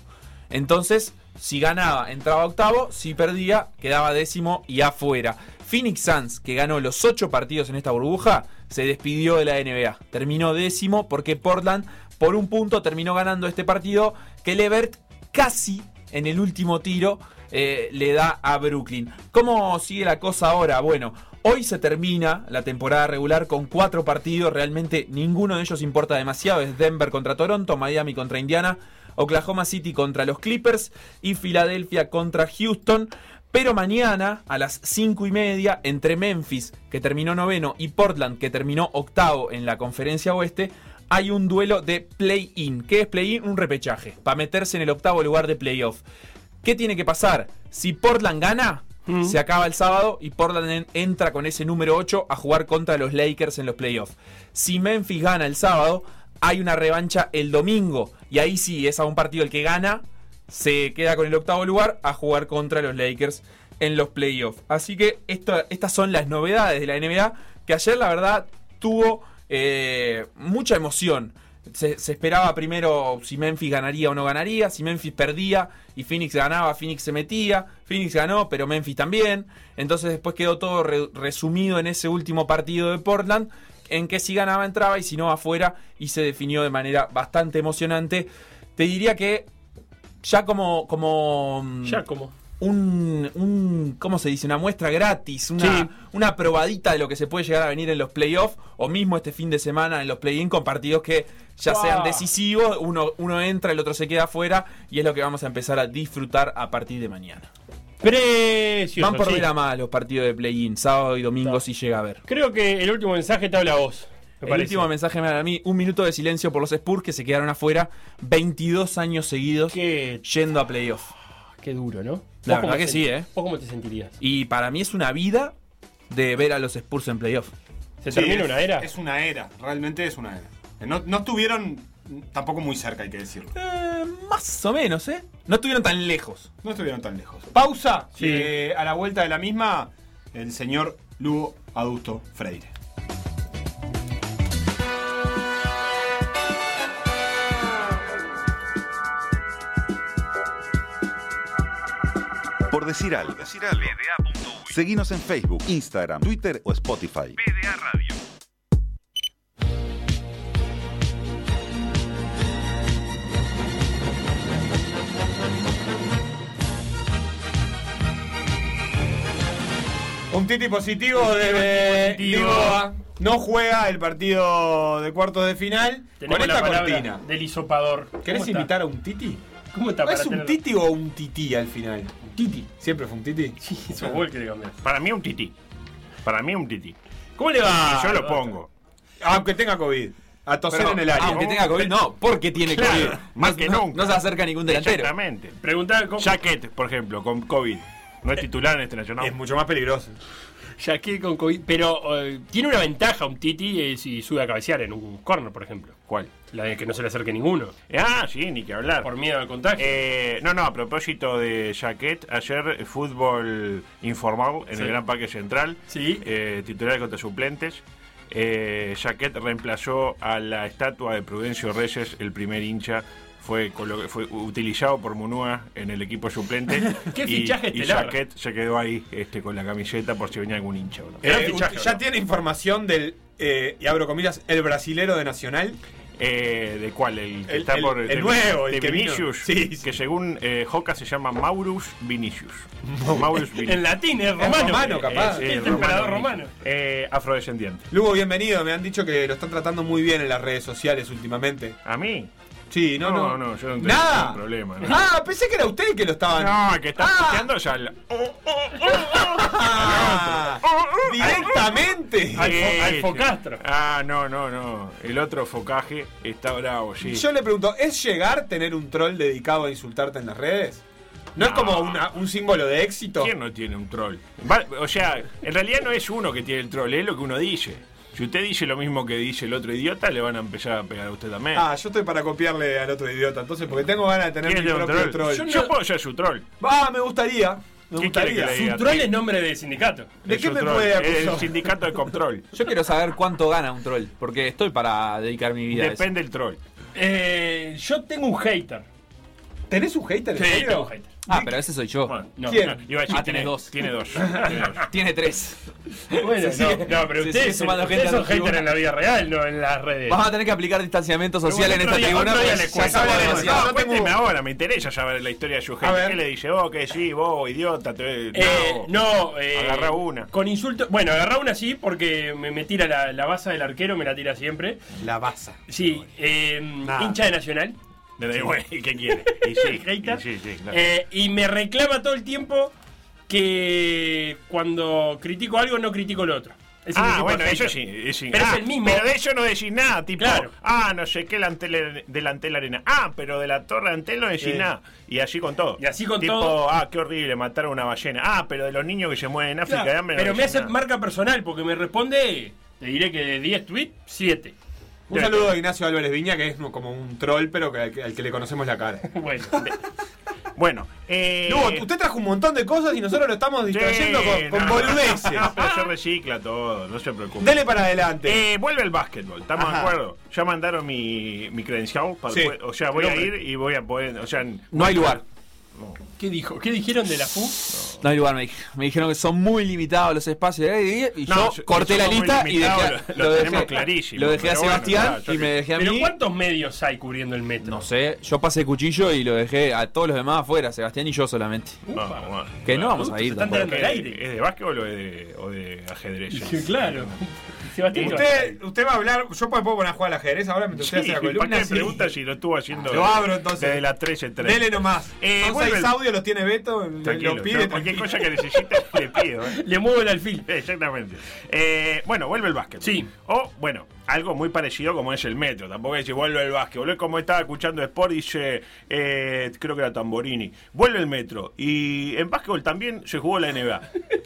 Entonces, si ganaba, entraba octavo, si perdía, quedaba décimo y afuera. Phoenix Suns, que ganó los ocho partidos en esta burbuja, se despidió de la NBA. Terminó décimo porque Portland, por un punto, terminó ganando este partido que Levert casi en el último tiro eh, le da a Brooklyn. ¿Cómo sigue la cosa ahora? Bueno, hoy se termina la temporada regular con cuatro partidos. Realmente ninguno de ellos importa demasiado. Es Denver contra Toronto, Miami contra Indiana, Oklahoma City contra los Clippers y Filadelfia contra Houston. Pero mañana a las 5 y media, entre Memphis, que terminó noveno, y Portland, que terminó octavo en la conferencia oeste, hay un duelo de play-in. ¿Qué es play-in? Un repechaje, para meterse en el octavo lugar de playoff. ¿Qué tiene que pasar? Si Portland gana, se acaba el sábado y Portland en- entra con ese número 8 a jugar contra los Lakers en los playoffs. Si Memphis gana el sábado, hay una revancha el domingo. Y ahí sí, es a un partido el que gana, se queda con el octavo lugar a jugar contra los Lakers en los playoffs. Así que estas son las novedades de la NBA que ayer la verdad tuvo eh, mucha emoción. Se, esperaba primero si Memphis ganaría o no ganaría, si Memphis perdía y Phoenix ganaba, Phoenix se metía, Phoenix ganó, pero Memphis también. Entonces después quedó todo re- resumido en ese último partido de Portland, en que si ganaba entraba y si no afuera, y se definió de manera bastante emocionante. Te diría que ya como... como Ya como. un, un- ¿cómo se dice? Una muestra gratis, una, Sí. una probadita de lo que se puede llegar a venir en los playoffs o mismo este fin de semana en los play-in con partidos que ya Wow. sean decisivos, uno, uno entra, el otro se queda afuera y es lo que vamos a empezar a disfrutar a partir de mañana. Precioso. Van por sí. ver a más los partidos de play-in, sábado y domingo si llega a ver. Creo que el último mensaje te habla a vos. me El parece. último mensaje me da a mí, un minuto de silencio por los Spurs que se quedaron afuera 22 años seguidos yendo a playoff. Qué duro, ¿no? La ¿Vos cómo verdad que sí, ¿eh? ¿Vos cómo te sentirías? Y para mí es una vida de ver a los Spurs en playoff. ¿Se Sí, es- Es una era, realmente es una era. No, no estuvieron tampoco muy cerca, hay que decirlo. más o menos, ¿eh? No estuvieron tan lejos. No estuvieron tan lejos. Pausa. Sí. eh, a la vuelta de la misma, el señor Lugo Adusto Freire. Por decir algo. Seguinos en Facebook, Instagram, Twitter o Spotify. Radio. Un Titi positivo de positivo. Lisboa. No juega el partido de cuartos de final Tenemos con esta cortina. del hisopador. ¿Querés invitar a un Titi? ¿Cómo está ¿Es un? Titi o un Titi al final? Un Titi. ¿Siempre fue un Titi? Sí, eso vos que le cambiás. Para mí un tití. Para mí un tití. ¿Cómo le va? Y yo lo pongo. Aunque tenga COVID. A toser Pero, en el área. Aunque tenga COVID, no, porque tiene Claro, COVID. más No- que no- nunca. No se acerca a ningún delantero. Exactamente. Preguntar cómo. Jaquet, por ejemplo, con COVID. No es titular en este nacional. Es mucho más peligroso. Jaquet con COVID. Pero eh, tiene una ventaja un Titi eh, si sube a cabecear en un corner, por ejemplo. ¿Cuál? La de que no se le acerque ninguno. Ah, sí, ni que hablar. Por miedo al contagio. Eh, no, no, a propósito de Jaquet, ayer fútbol informal en Sí. el Gran Parque Central. Sí. Eh, titular contra suplentes. Eh, Jaquet reemplazó a la estatua de Prudencio Reyes, el primer hincha. Fue, fue utilizado por Munúa en el equipo suplente. Qué y, fichaje y estelar. Jaquet se quedó ahí este, con la camiseta por si venía algún hincha. ¿o no? Eh, ya tiene información del, eh, y abro comillas, el brasilero de Nacional. Eh, ¿De cuál? El que El- está el- por. el de- nuevo, el de que vino. Vinicius. Sí, Que según eh, Joca se llama Maurus Vinicius. Maurus Vinicius. En latín, es Es romano. romano, capaz. El romano, emperador Vinicius. romano. Eh, afrodescendiente. Lugo, bienvenido. Me han dicho que lo están tratando muy bien en las redes sociales últimamente. ¿A mí? Sí, no, no. No, no, yo no tengo Nada. ningún problema, ¿no? Ah, pensé que era usted el que lo estaban. No, que está escuchando ya. la- Ah, directamente. Al fo- al Focastro. Ah, no, no, no. El otro focaje está bravo, sí. Yo le pregunto, ¿es llegar tener un troll dedicado a insultarte en las redes? ¿No, es como una- un símbolo de éxito? ¿Quién no tiene un troll? Va- o sea, en realidad no es uno que tiene el troll, es lo que uno dice. Si usted dice lo mismo que dice el otro idiota, le van a empezar a pegar a usted también. Ah, yo estoy para copiarle al otro idiota, entonces, porque tengo ganas de tener ¿Quién mi propio troll? troll. Yo, puedo ser su troll. Ah, me gustaría. Me ¿Qué quiere gustaría. Su troll es nombre de sindicato. ¿De qué me troll. puede El acusar? sindicato de Control. Yo quiero saber cuánto gana un troll, porque estoy para dedicar mi vida a eso. Depende del troll. Eh, yo tengo un hater. ¿Tenés un hater? Sí, tengo un hater. Ah, pero ese soy yo. Bueno, No, ¿Quién? no, Iba a decir, Ah, tiene tenés dos. Tiene dos. Tiene dos. Tiene tres. Bueno, Se no, no, pero se ustedes, sumando ustedes gente a son la haters tribuna. en la vida real, no en las redes. Vamos a tener que aplicar distanciamiento social en esta día- tribuna. porque ya demasiados. No, tengo- cuénteme ahora, me interesa saber la historia de su gente. ver. ¿Qué le dice? Vos, que sí, vos, idiota. Te... Eh, no, eh, Agarrá una. Con insulto. Bueno, agarrá una sí, porque me, me tira la, la baza del arquero, me la tira siempre. La baza. Sí, eh, hincha de Nacional. De- bueno, ¿y ¿Qué quiere? Y sí, Hater. y sí, sí, claro. Eh, y me reclama todo el tiempo que cuando critico algo no critico lo otro. Es Ah, bueno, eso sí, es. Pero Ah, es el mismo. Pero de eso no decís nada, tipo, Claro. ah, no sé qué delante de la arena. Ah, pero de la torre de Antel no decís nada. Y así con todo. Y así con tipo, todo. ah, qué horrible, mataron una ballena. Ah, pero de los niños que se mueren en África Claro, de hambre no pero me hace nada. marca personal porque me responde, te diré que de 10 tweets, 7. Un saludo a Ignacio Álvarez Viña, que es como un troll, pero que, al, que, al que le conocemos la cara. Bueno, Bueno, eh... Usted trajo un montón de cosas y nosotros lo estamos distrayendo con, con no, boludeces. No, pero se recicla todo, no se preocupe. Dele para adelante. Eh, vuelve el básquetbol, ¿estamos de acuerdo? Ya mandaron mi, mi credencial, para Sí. o sea, voy a ir y voy a poder, o sea... No hay lugar. ¿Qué dijo? ¿Qué dijeron de la FU? No hay lugar, me, dij- me dijeron que son muy limitados los espacios. eh, Y, yo corté la lista y dejé, lo- dejé, clarísimo, lo dejé a pero bueno, Sebastián claro, y me dejé a ¿Pero mí. cuántos medios hay cubriendo el metro? No sé, yo pasé cuchillo y lo dejé a todos los demás afuera, Sebastián y yo solamente. No, bueno. Que no vamos a ir están el ¿Qué- aire. ¿Es de básquetbol o de, o de ajedrez? Usted, usted va a hablar. Yo puedo poner a jugar al ajedrez ahora mientras usted hace la ¿para columna. qué Sí. pregunta si lo estuvo haciendo Lo abro entonces. desde las 13 3? Dele nomás. Eh, Son seis audios, los tiene Beto. Tranquilo, Lo yo pide. cualquier cosa que necesite le pido. ¿eh? Le muevo el alfil. Exactamente. Eh, bueno, vuelve el básquet. Sí. O, bueno, algo muy parecido como es el metro. Tampoco es decir, vuelve el básquet. Es como estaba escuchando Sport, dice, eh, creo que era Tamborini. Vuelve el metro. Y en básquetbol también se jugó la NBA.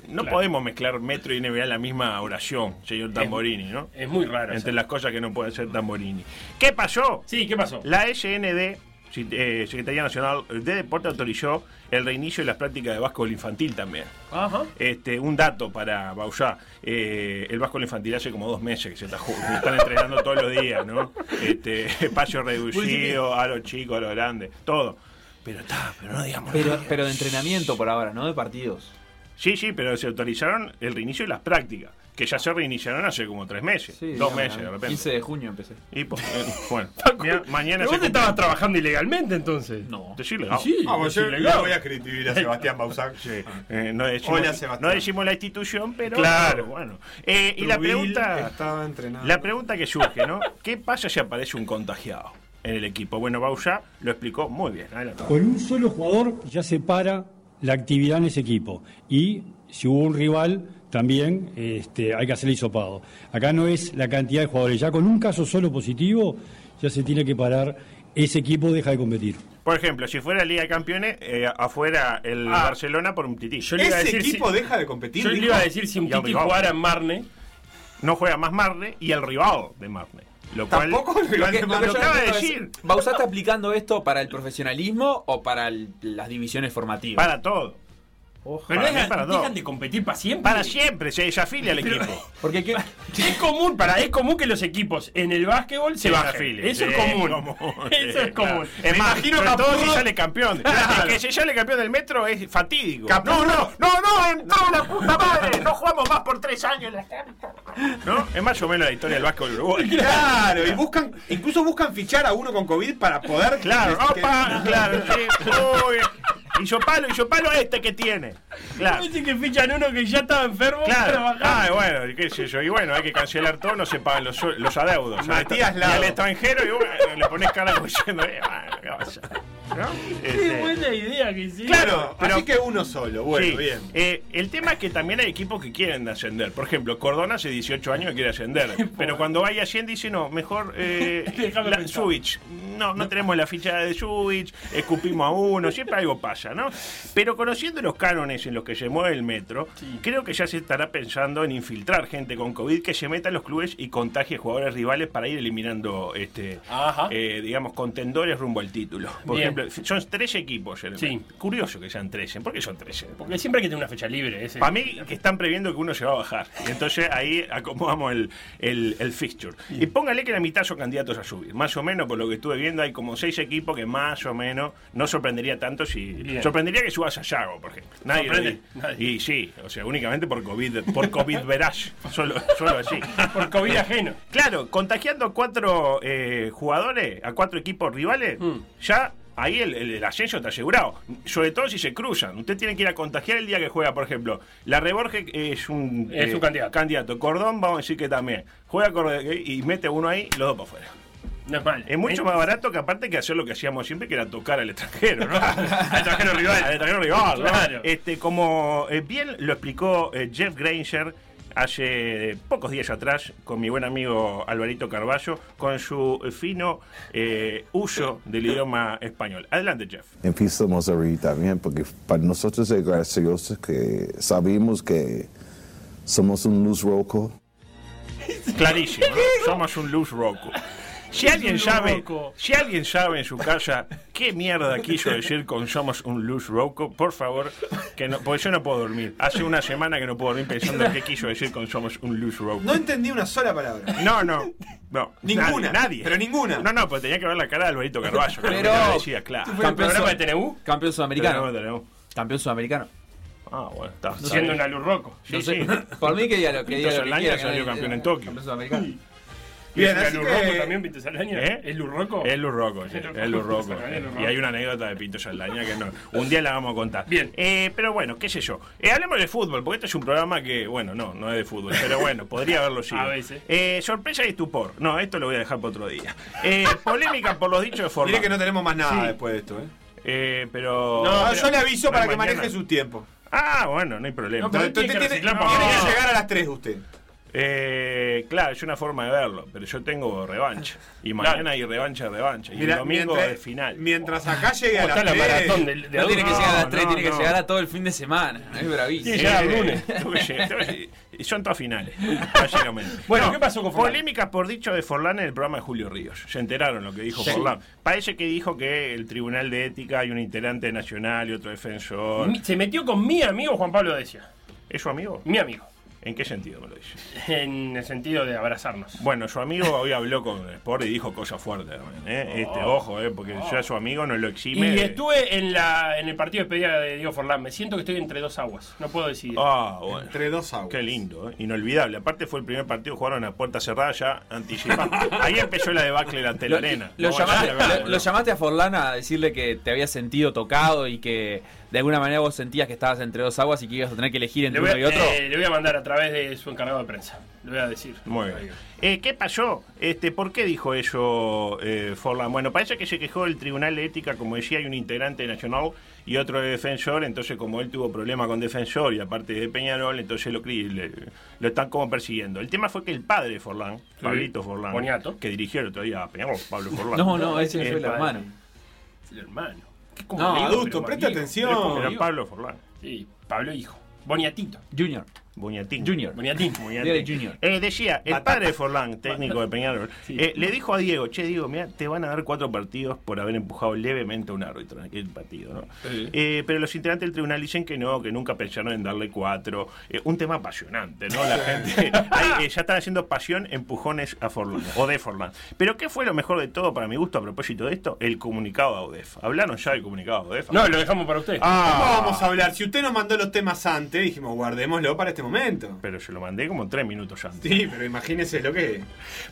No podemos mezclar metro y NBA en la misma oración, señor Tamborini, ¿no? Es muy raro. Entre las cosas que no puede ser Tamborini. ¿Qué pasó? Sí, ¿qué pasó? La SND, eh, Secretaría Nacional de Deporte, autorizó el reinicio de las prácticas de básquetbol infantil también. Ajá. Este, un dato para Bausá. Eh, el básquetbol infantil hace como dos meses que se está que están entrenando todos los días, ¿no? Este, espacio reducido, a los chicos, a los grandes, todo. Pero está, pero no digamos. Pero, nada. pero de entrenamiento por ahora, no de partidos. Sí, sí, pero se autorizaron el reinicio de las prácticas, que ya se reiniciaron hace como tres meses, Sí, dos digamos, meses de repente. 15 de junio empecé. Y, pues, eh, bueno, mañana, mañana ¿Pero se vos estabas trabajando ilegalmente entonces? No. Sí, Ah, yo ilegal. le voy a escribir a Sebastián Bausac. Sí, eh, no, decimos, Hola, Sebastián. no decimos la institución, pero Claro. bueno. Eh, y la pregunta, Estaba entrenado. la pregunta que surge, ¿no? ¿Qué pasa si aparece un contagiado en el equipo? Bueno, Bausa lo explicó muy bien. Adelante. Con un solo jugador ya se para la actividad en ese equipo. Y si hubo un rival, también este, hay que hacer el hisopado. Acá no es la cantidad de jugadores, ya con un caso solo positivo ya se tiene que parar, ese equipo deja de competir. Por ejemplo, si fuera Liga de Campeones, eh, afuera el Ah. Barcelona por un tití. Yo le iba a decir si- Yo le iba a decir si un rival. jugara en Marne. No juega más Marne y el rival de Marne. Lo cual, Tampoco lo que, de lo acaba de decir. ¿Bausá está aplicando esto para el profesionalismo o para el- las divisiones formativas? Para todo. Pero Para dejan, para todo. dejan de competir para siempre. Para siempre, se, se afilia al Pero- equipo. Porque ¿qué? Es común, para, es común que los equipos en el básquetbol se Se bajen. afilien. Eso es Sí, común. común. Eso es común. claro. Es más, imagino sobre todo Capurro- si sale campeón. Claro. Es que si sale campeón del metro es fatídico. Capurro- No, no, no, no, no, la puta madre. No jugamos más por tres años. ¿No? Es más o menos la historia del básquetbol uruguayo. Claro, y buscan, incluso buscan fichar a uno con COVID para poder. Claro, que- opa, claro, sí. Uy, hizo palo, hizo palo este que tiene. Claro. Dice que fichan uno que ya estaba enfermo Claro. Ah, bueno, qué sé yo. Y bueno, hay que cancelar todo, no se pagan los, los adeudos. Matías Y Lago. al extranjero, y bueno, le pones cara diciendo, eh, bueno, ¿qué a hacer? ¿No? Qué Este, buena idea que hiciste. Claro, pero- Así que uno solo, bueno, Sí. bien. Eh, el tema es que también hay equipos que quieren ascender. Por ejemplo, Cordona hace 18 años que quiere ascender. pero cuando vaya asciende dice, no, mejor eh, la. No, no tenemos la ficha de Switch, escupimos a uno, siempre algo pasa, ¿no? Pero conociendo los cánones en los que se mueve el metro, creo que ya se estará pensando en infiltrar gente con COVID que se meta en los clubes y contagie jugadores rivales para ir eliminando, este, eh, digamos, contendores rumbo al título. Por Bien. ejemplo, son 13 equipos. Sí. Curioso que sean 13. ¿Por qué son 13? Porque siempre hay que tener una fecha libre. Ese. Para mí que están previendo que uno se va a bajar. Y entonces ahí acomodamos el, el, el fixture. Y póngale que la mitad son candidatos a subir. Más o menos, por lo que estuve viendo, hay como seis equipos que más o menos no sorprendería tanto si. Bien. Sorprendería que subas a Yago, por ejemplo. Nadie lo dice. Y sí, o sea, únicamente por COVID, por COVID verás. Solo, solo así. Por COVID ajeno. Claro, contagiando a cuatro eh, jugadores, a cuatro equipos rivales, Mm. ya ahí el, el- el ascenso está asegurado. Sobre todo si se cruzan. Usted tiene que ir a contagiar el día que juega, por ejemplo. La Reborge es un, Es un candidato. Cordón, vamos a decir que también. Juega Cordón y mete uno ahí, los dos para afuera. No es mal. Es mucho Eh, más barato que aparte que hacer lo que hacíamos siempre, que era tocar al extranjero, ¿no? al extranjero rival. Al extranjero rival, ¿no? Claro. Este, como eh, bien lo explicó eh, Jeff Granger hace pocos días atrás con mi buen amigo Alvarito Carballo, con su fino eh, uso del idioma español. Adelante, Jeff. Empezamos a reír también porque para nosotros es gracioso que sabemos que somos un luz roco. Clarísimo, ¿no? Somos un luz roco. Si alguien sabe, si alguien sabe en su casa qué mierda quiso decir con somos un luz roco, por favor, que no, porque yo no puedo dormir. Hace una semana que no puedo dormir pensando en qué quiso decir con somos un luz roco. No entendí una sola palabra. No, no, no. Ninguna, Nadie, nadie. pero ninguna. No, no, pues tenía que ver la cara de Alvarito Carballo. Pero- decía, claro. Campeón, de TNU? campeón sudamericano. Campeón sudamericano. Ah, bueno, está. Siendo una luz roco. Sí, No sé, sí. Por mí que diga lo que diga Pinto lo que Solana quiera, que salió campeón en Tokio. Campeón sudamericano. Bien, ¿Es así que- Roco también, Pinto Saldaña? ¿Eh? ¿Es Luz Roco? Es Luz Roco, sí, es Luz Roco. Es Luz Y hay una anécdota de Pinto Saldaña que no. Un día la vamos a contar. Bien. Eh, pero bueno, qué sé yo. Eh, hablemos de fútbol, porque este es un programa que, bueno, no, no es de fútbol. Pero bueno, podría haberlo sido. A veces. Eh, sorpresa y estupor. No, esto lo voy a dejar para otro día. Eh, polémica por los dichos de Forlán. Mire que no tenemos más nada Sí. después de esto, ¿eh? Eh, pero. No, pero- yo le aviso no, para que mañana. maneje su tiempo. Ah, bueno, no hay problema. No, pero Usted tiene que tiene, tiene llegar a las 3 usted. Eh, claro, es una forma de verlo, pero yo tengo revancha. Y mañana hay revancha, revancha. Y Mira, el domingo mientras- es final. Mientras acá llegue a las la 3. maratón del- de No tiene que llegar a las No, 3, no, tiene que llegar a todo el fin de semana. Es bravísimo. Tiene que llegar Eh, el lunes. y son todas finales. Bueno, ¿qué pasó con Forlán? Polémicas por dicho de Forlán en el programa de Julio Ríos. Se enteraron lo que dijo Sí. Forlán. Parece que dijo que el Tribunal de Ética hay un integrante nacional y otro defensor. Se metió con mi amigo Juan Pablo Decia. ¿Es su amigo? Mi amigo. ¿En qué sentido me lo dice? En el sentido de abrazarnos. Bueno, su amigo hoy habló con Sport y dijo cosas fuertes también, ¿eh? Este, ojo, ¿eh? Porque ya su amigo no lo exime. Y de- estuve en, la, en el partido de despedida de Diego Forlán. Me siento que estoy entre dos aguas. No puedo decidir. Ah, bueno. Entre dos aguas. Qué lindo, ¿eh? inolvidable. Aparte fue el primer partido que jugaron a puerta cerrada ya anticipado. Ahí empezó la debacle ante la Lo, arena. lo a llamaste, hablar, lo- lo llamaste a Forlán a decirle que te había sentido tocado y que de alguna manera vos sentías que estabas entre dos aguas y que ibas a tener que elegir Le entre voy, uno y otro. eh, le voy a mandar a través de su encargado de prensa. Le voy a decir. Muy bien. Eh, ¿Qué pasó? Este, ¿Por qué dijo eso eh, Forlán? Bueno, parece que se quejó del Tribunal de Ética, como decía, hay un integrante de Nacional y otro de Defensor, entonces como él tuvo problema con Defensor y aparte de Peñarol, entonces lo, cri- le- lo están como persiguiendo. El tema fue que el padre de Forlán, Pablito Forlán, Boniato. que dirigió el otro día a Peñarol, Pablo Forlán. No, no, ese fue el hermano. Es el hermano. ¿Qué No, adulto, pero presta amigo? atención. Pero como Era digo. Pablo Forlán. Sí, Pablo hijo. Boniatito. Junior. Buñatín. Junior. Buñatín. Era Junior. Eh, decía, el padre de Forlán, técnico de Peñarol, eh, le dijo a Diego, che, Diego, mira, te van a dar cuatro partidos por haber empujado levemente a un árbitro en aquel partido, ¿no? Eh, pero los integrantes del tribunal dicen que no, que nunca pensaron en darle cuatro. Eh, un tema apasionante, ¿no? La gente ahí, eh, ya están haciendo pasión, empujones a Forlán, o de Forlán. Pero ¿qué fue lo mejor de todo para mi gusto a propósito de esto? El comunicado de AUDEF. ¿Hablaron ya del comunicado de AUDEF? No, lo dejamos para usted. Ah. ¿Cómo vamos a hablar? Si usted nos mandó los temas antes, dijimos, guardémoslo para este momento. Pero yo lo mandé como tres minutos antes. Sí, pero imagínese lo que.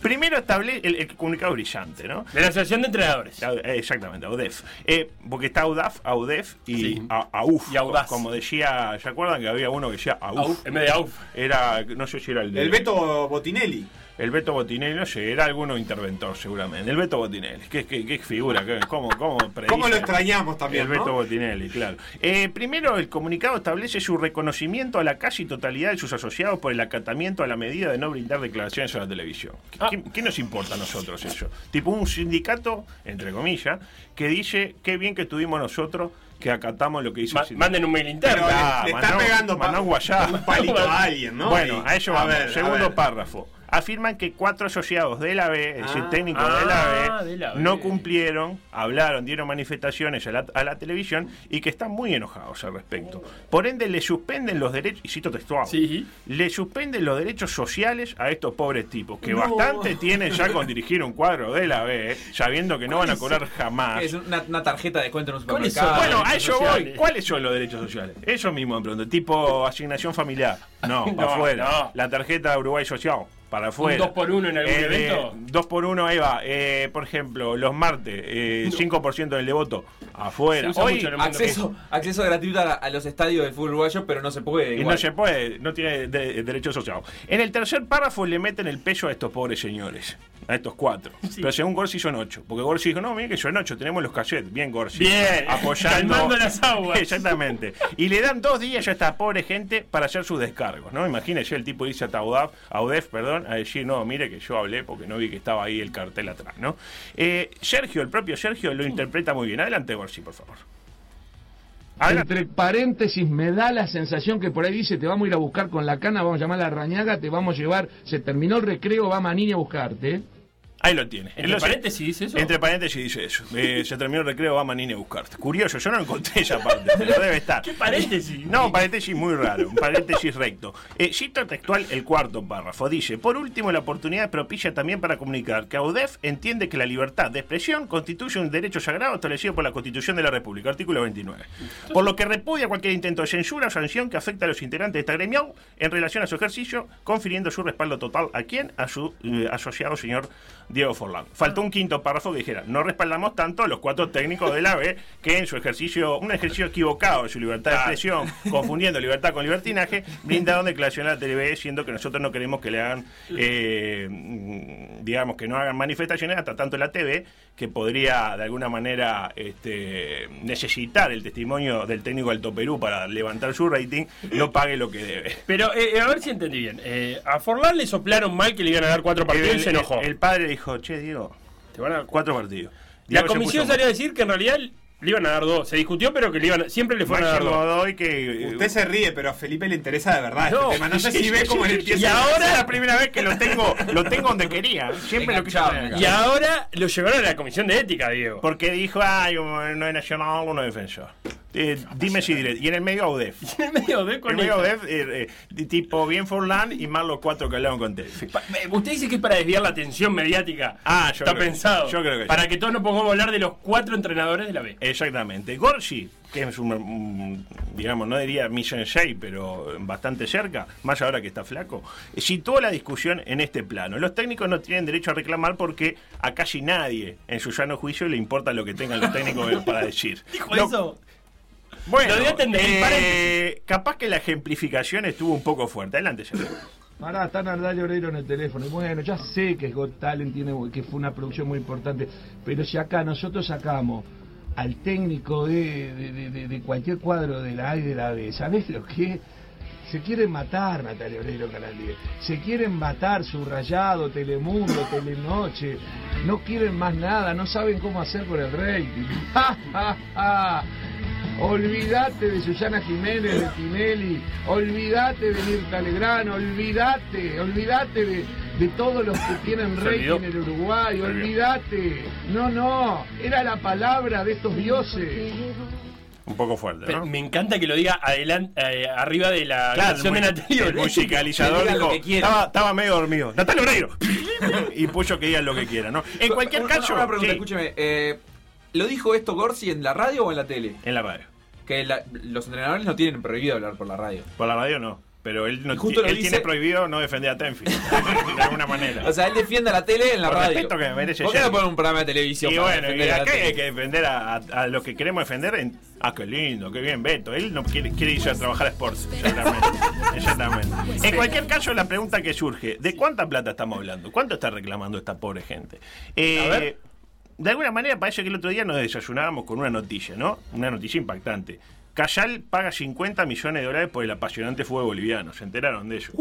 Primero establece el, el comunicado brillante, ¿no? De la Asociación de Entrenadores. Eh, Exactamente, AUDEF. Eh, porque está AUDAF, AUDEF y Sí. A- AUF. Y Audaz. Como decía, ¿se acuerdan que había uno que decía AUF? Auf, en vez de AUF. Era, no sé si era el de... El Beto Botinelli. El Beto Botinelli, no sé, era alguno interventor seguramente. El Beto Botinelli, qué, qué, qué figura, qué- cómo, cómo predice. ¿Cómo lo extrañamos también, El Beto? Botinelli, claro. Eh, primero, el comunicado establece su reconocimiento a la casi totalidad de sus asociados por el acatamiento a la medida de no brindar declaraciones a la televisión. ¿Qué, Ah. qué- qué nos importa a nosotros eso? Tipo un sindicato, entre comillas, que dice qué bien que estuvimos nosotros que acatamos lo que hizo Ma- el sindicato. manden un mail interno. Pero le- Ah, le, está pegando pa- mandó un palito a alguien, ¿no? Bueno, a eso a vamos. ver, Segundo párrafo. Afirman que cuatro asociados de la B, es decir, Ah. técnicos Ah, de, la B, de la B. no cumplieron, hablaron, dieron manifestaciones a la, a la televisión y que están muy enojados al respecto. Por ende, le suspenden los derechos, y cito textual, Sí. le suspenden los derechos sociales a estos pobres tipos, que No. bastante tienen ya con dirigir un cuadro de la B, sabiendo que no van a cobrar jamás. Es una, una tarjeta de descuento en un ¿Cuáles supermercado. son? Bueno, a eso voy. ¿Cuáles son los derechos sociales? Eso mismo me pregunto. Tipo asignación familiar. No, No, para afuera. no. La tarjeta de Uruguay Social. Para afuera. dos por uno en algún Eh, evento? Dos por uno, ahí va. Eh, por ejemplo, los martes, eh, 5% del devoto. Afuera. Hoy, el mundo. Acceso, acceso gratuito a, a los estadios del fútbol uruguayo, pero no se puede. Y igual. no se puede, no tiene de- derecho social. En el tercer párrafo le meten el peso a estos pobres señores, a estos cuatro. Pero según Gorsi son ocho. Porque Gorsi dijo, no, mire que son ocho, tenemos los cassettes. Bien, Gorsi. Bien, Apoyando. calmando las aguas. Exactamente. Y le dan dos días a esta pobre gente para hacer sus descargos, ¿no? Imagínese el tipo dice a Taudaf, a Udef, perdón, a decir, no, mire que yo hablé porque no vi que estaba ahí el cartel atrás, ¿no? Eh, Sergio, el propio Sergio, lo interpreta muy bien. Adelante, Gorsi, por favor. Adelante. Entre paréntesis, me da la sensación que por ahí dice, te vamos a ir a buscar con la cana, vamos a llamar a la rañaga, te vamos a llevar, se terminó el recreo, va Manini a buscarte. Ahí lo tiene. Entre paréntesis dice eso. Entre paréntesis dice eso. Eh, se terminó el recreo, va Manini a buscarte. Curioso, yo no encontré esa parte, pero debe estar. ¿Qué paréntesis? No, paréntesis muy raro, un paréntesis recto. Eh, cito textual el cuarto párrafo. Dice, por último, la oportunidad propicia también para comunicar que AUDEF entiende que la libertad de expresión constituye un derecho sagrado establecido por la Constitución de la República, artículo 29. Por lo que repudia cualquier intento de censura o sanción que afecte a los integrantes de esta gremial en relación a su ejercicio, confiriendo su respaldo total a quien, a su eh, asociado señor Diego Forlán. Faltó un quinto párrafo que dijera, no respaldamos tanto a los cuatro técnicos de la B que en su ejercicio, un ejercicio equivocado de su libertad de expresión, confundiendo libertad con libertinaje, brindaron declaración a la TV siendo que nosotros no queremos que le hagan, eh, digamos, que no hagan manifestaciones hasta tanto la TV, que podría de alguna manera este, necesitar el testimonio del técnico del Toperú para levantar su rating, no pague lo que debe. Pero eh, a ver si entendí bien. Eh, a Forlán le soplaron mal que le iban a dar cuatro partidos y se enojó. El, padre dijo, che, Diego, Te van a- cuatro partidos. La Diego comisión salió a decir que en realidad le iban a dar dos. Se discutió, pero que le iban a- siempre le fueron a dar dos. doy que... Usted se ríe, pero a Felipe le interesa de verdad No. este tema. No sé si ve cómo le empieza Y ahora es la primera vez que lo tengo, lo tengo donde quería. Siempre lo quise. Y ahora lo llevaron a la comisión de ética, Diego. Porque dijo, ay, uno es nacional, uno es defensor. Eh, dime si diré. Y en el medio AUDEF. En el medio de En con el medio. AUDEF, eh, eh, tipo bien Forlán y más los cuatro que hablaron con eh, Usted dice que es para desviar la atención mediática. Ah, yo Está creo que- pensado. yo creo que sí. Para que todos nos pongamos a hablar de los cuatro entrenadores de la B. Exactamente. Gorsi, que es un, digamos, no diría mi sensei, pero bastante cerca, más ahora que está flaco, situó la discusión en este plano. Los técnicos no tienen derecho a reclamar porque a casi nadie en su sano juicio le importa lo que tengan los técnicos para decir. ¿Dijo Lo- eso? Bueno, eh, capaz que la ejemplificación estuvo un poco fuerte. Adelante, Sergio. Pará, está Nardal Oreiro en el teléfono. Y bueno, ya sé que Got Talent tiene, que fue una producción muy importante, pero si acá nosotros sacamos al técnico de, de- de- cualquier cuadro de la A y de la B, ¿sabés lo que? Se quieren matar, Natalia Oreiro Canal 10. Se quieren matar Subrayado, Telemundo, Telenoche. No quieren más nada, no saben cómo hacer con el rating. ¡Ja, ja, ja! Olvídate de Susana Jiménez, de Tinelli, olvídate de Mirta Legrand, olvídate, olvídate de, de todos los que tienen olvidó. en el Uruguay, olvídate. No, no, era la palabra de estos dioses. Un poco fuerte, Pero ¿no? me encanta que lo diga adelante, eh, arriba de la Claro, canción el de Natalia el musicalizador dijo, estaba, estaba medio dormido. Natalia Oreiro. y puso que digan lo que quieran, ¿no? En cualquier Una- caso. Una pregunta, sí, escúcheme. eh, ¿Lo dijo esto Gorsi en la radio o en la tele? En la radio. Que la- los entrenadores no tienen prohibido hablar por la radio. Por la radio no. Pero él, no, justo él dice- tiene prohibido no defender a Tenfield. de alguna manera. O sea, él defiende a la tele en la Por radio. que me merece ¿Por qué no ponen un programa de televisión? Y para bueno, y acá hay que defender a, a, a los que queremos defender. En, ah, qué lindo, qué bien, Beto. Él no quiere, quiere irse a trabajar a Sports. Exactamente. Exactamente. En cualquier caso, la pregunta que surge: ¿de cuánta plata estamos hablando? ¿Cuánto está reclamando esta pobre gente? Eh, A ver. De alguna manera, parece que el otro día nos desayunábamos con una noticia, ¿no? Una noticia impactante. Cayal paga 50 millones de dólares por el apasionante fútbol boliviano. ¿Se enteraron de eso?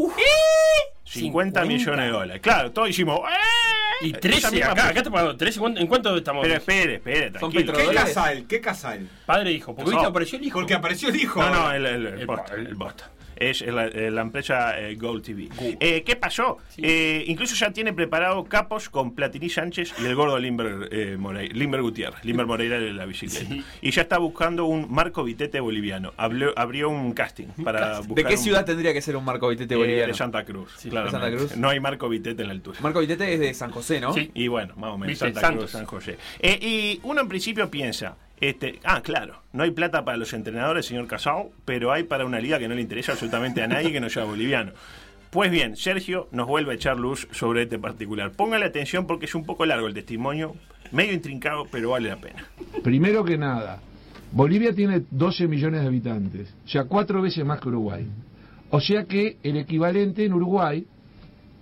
50 millones de dólares. Claro, todos hicimos. ¡eh! Y Esa 13 misma acá, fecha. acá te pago 13. ¿Cuánto- ¿En cuánto estamos? Pero espere, espere, tranquilo. ¿Qué casal? ¿Qué casal? Padre e hijo. Porque No. apareció el hijo. Porque apareció el hijo. No, no, el, el, el, Bosta, el Bosta. Es la, eh, la empresa eh, Gold TV. Eh, ¿Qué pasó? Eh, incluso ya tiene preparado capos con Platini Sánchez y el gordo Limber, Morey- Limber Gutiérrez, Limber Moreira de la bicicleta. Y ya está buscando un Marco Vitete boliviano. Habló- abrió un casting para ¿De qué un- ciudad tendría que ser un Marco Vitete boliviano? de Santa Cruz. de claramente. Santa Cruz. No hay Marco Vitete en la altura. Marco Vitete es de San José, ¿no? Sí, y bueno, más o menos. Santa Santos. Cruz, San José. Y uno en principio piensa, este, ah, claro, no hay plata para los entrenadores, señor Casao, pero hay para una liga que no le interesa absolutamente a nadie que no sea boliviano. Pues bien, Sergio nos vuelve a echar luz sobre este particular. Póngale atención porque es un poco largo el testimonio, medio intrincado, pero vale la pena. Primero que nada, Bolivia tiene 12 millones de habitantes, o sea, cuatro veces más que Uruguay. O sea que el equivalente en Uruguay,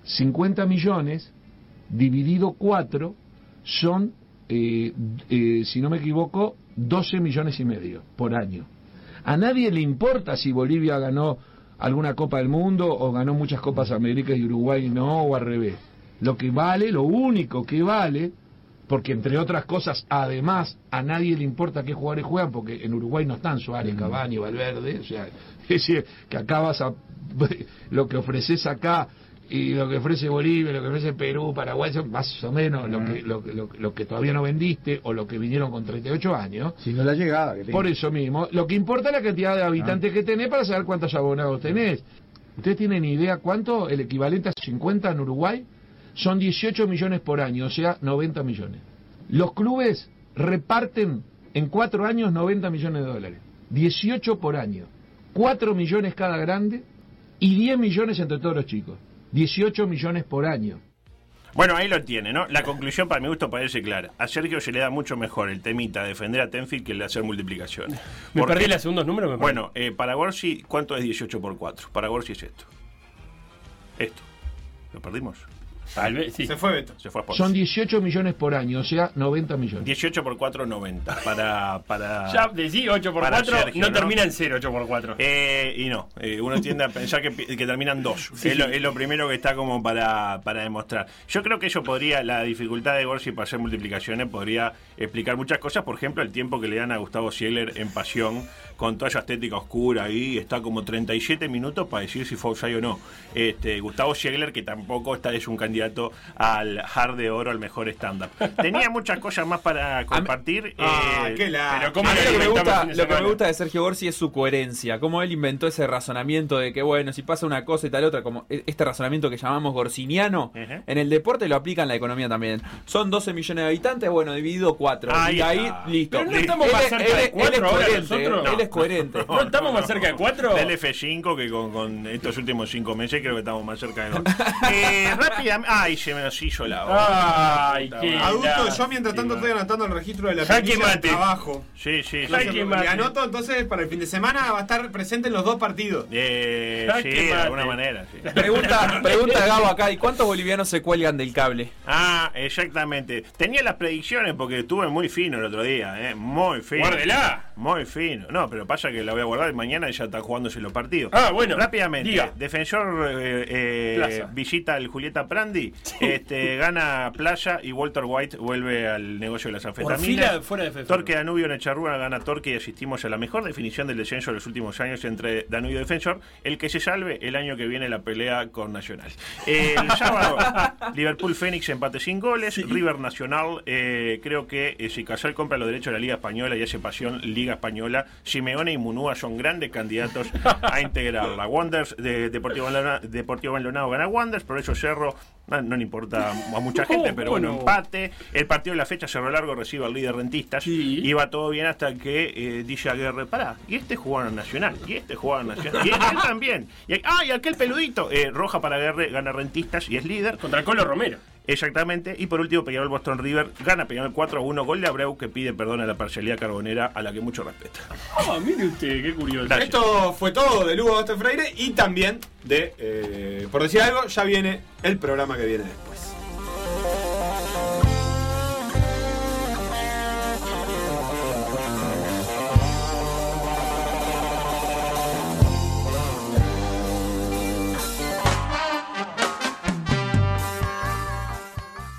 50 millones dividido 4, son, eh, eh, si no me equivoco, 12 millones y medio por año. A nadie le importa si Bolivia ganó alguna Copa del Mundo o ganó muchas Copas Américas y Uruguay no, o al revés. Lo que vale, lo único que vale, porque entre otras cosas, además, a nadie le importa qué jugadores juegan, porque en Uruguay no están Suárez, Cavani, Valverde, o sea, es decir, que acá vas a, lo que ofreces acá y lo que ofrece Bolivia, lo que ofrece Perú, Paraguay, son más o menos lo, que, lo, que- lo, lo que todavía no vendiste o lo que vinieron con 38 años. Si no la llegada que Por eso mismo, lo que importa es la cantidad de habitantes que tenés para saber cuántos abonados tenés. ¿Ustedes tienen idea cuánto el equivalente a 50 en Uruguay? Son 18 millones por año, o sea, 90 millones. Los clubes reparten en cuatro años 90 millones de dólares. 18 por año. 4 millones cada grande y 10 millones entre todos los chicos. 18 millones por año. Bueno, ahí lo tiene, ¿no? La conclusión para mi gusto parece clara. A Sergio se le da mucho mejor el temita de defender a Tenfield que el de hacer multiplicaciones. Me ¿Por perdí los segundos números. Me perdí. Bueno, eh, para Gorsi, ¿cuánto es 18 por 4? Para Gorsi es esto. Esto. ¿Lo perdimos? Tal vez, sí. Se fue Beto. Se fue. Son 18 millones por año, o sea, 90 millones. 18 por 4, 90. Para. para Ya decí 8 por para 4 Sergio, no, termina en 0, 8 por 4. Eh, y no, eh, uno tiende a pensar que, que terminan dos. es, lo, es lo primero que está como para, para demostrar. Yo creo que eso podría, la dificultad de Gorsi para hacer multiplicaciones podría explicar muchas cosas. Por ejemplo, el tiempo que le dan a Gustavo Siegler en pasión, con toda esa estética oscura ahí, está como 37 minutos para decir si fue offside o no. Este, Gustavo Siegler, que tampoco está, es un candidato al hard de oro, al mejor estándar. Tenía muchas cosas más para compartir. Ah, eh, qué la- pero ¿cómo A mí lo que, me gusta, de lo que me semana? gusta de Sergio Gorsi es su coherencia, cómo él inventó ese razonamiento de que, bueno, si pasa una cosa y tal otra, como e- este razonamiento que llamamos gorsiniano, en el deporte lo aplica en la economía también. Son 12 millones de habitantes, bueno, dividido 4. Ahí y ahí, listo. Pero no estamos Él más es- cerca de ahora coherente, nosotros. él es coherente. ¿No estamos más cerca de 4? Del F5 que con, con estos últimos cinco meses creo que estamos más cerca de dos. Eh, rápidamente, Ay, se me hizo la. Ay, qué Adulto, yo mientras tanto estoy anotando el registro de la Jaque planilla de mate. trabajo. Sí, sí, sí. Entonces, le anoto entonces para el fin de semana va a estar presente en los dos partidos. Eh, Jaque sí, de mate. alguna manera, sí. Pregunta, pregunta Gabo acá, ¿y cuántos bolivianos se cuelgan del cable? Ah, exactamente. Tenía las predicciones porque estuve muy fino el otro día, ¿eh? Muy fino. Guárdela. Muy fino. No, pero pasa que la voy a guardar y mañana ya está jugándose los partidos. Ah, bueno. Rápidamente. Diga. Defensor eh, eh, visita al Julieta Prandi, este, gana Playa y Walter White vuelve al negocio de las anfetaminas. fuera de. Torque Danubio en Echarrúa gana Torque y asistimos a la mejor definición del descenso de los últimos años entre Danubio y Defensor. El que se salve el año que viene la pelea con Nacional. El sábado, Liverpool Fénix empate sin goles. River Nacional, eh, creo que si Casal compra los derechos de la Liga Española y hace pasión Liga Española, Simeone y Munúa son grandes candidatos a integrarla. Wonders de Deportivo Deportivo Maldonado gana Wonders, por eso Cerro no, no le importa a mucha gente, pero bueno, empate. El partido de la fecha Cerro Largo recibe al líder Rentistas. Iba todo bien hasta que eh, dice Aguirre, pará, y este jugaba en Nacional, y este jugaba en Nacional, y él también. Y, ah, y aquel peludito, eh, roja para Aguirre, gana Rentistas y es líder. Contra el Colo Romero. Exactamente. Y por último, Peñarol Boston River gana Peñarol 4 a 1. Gol de Abreu que pide perdón a la parcialidad carbonera a la que mucho respeta. Ah, mire usted, qué curioso. Gracias. Esto fue todo de Lugo Baste Freire y también de, eh, por decir algo, ya viene el programa que viene después.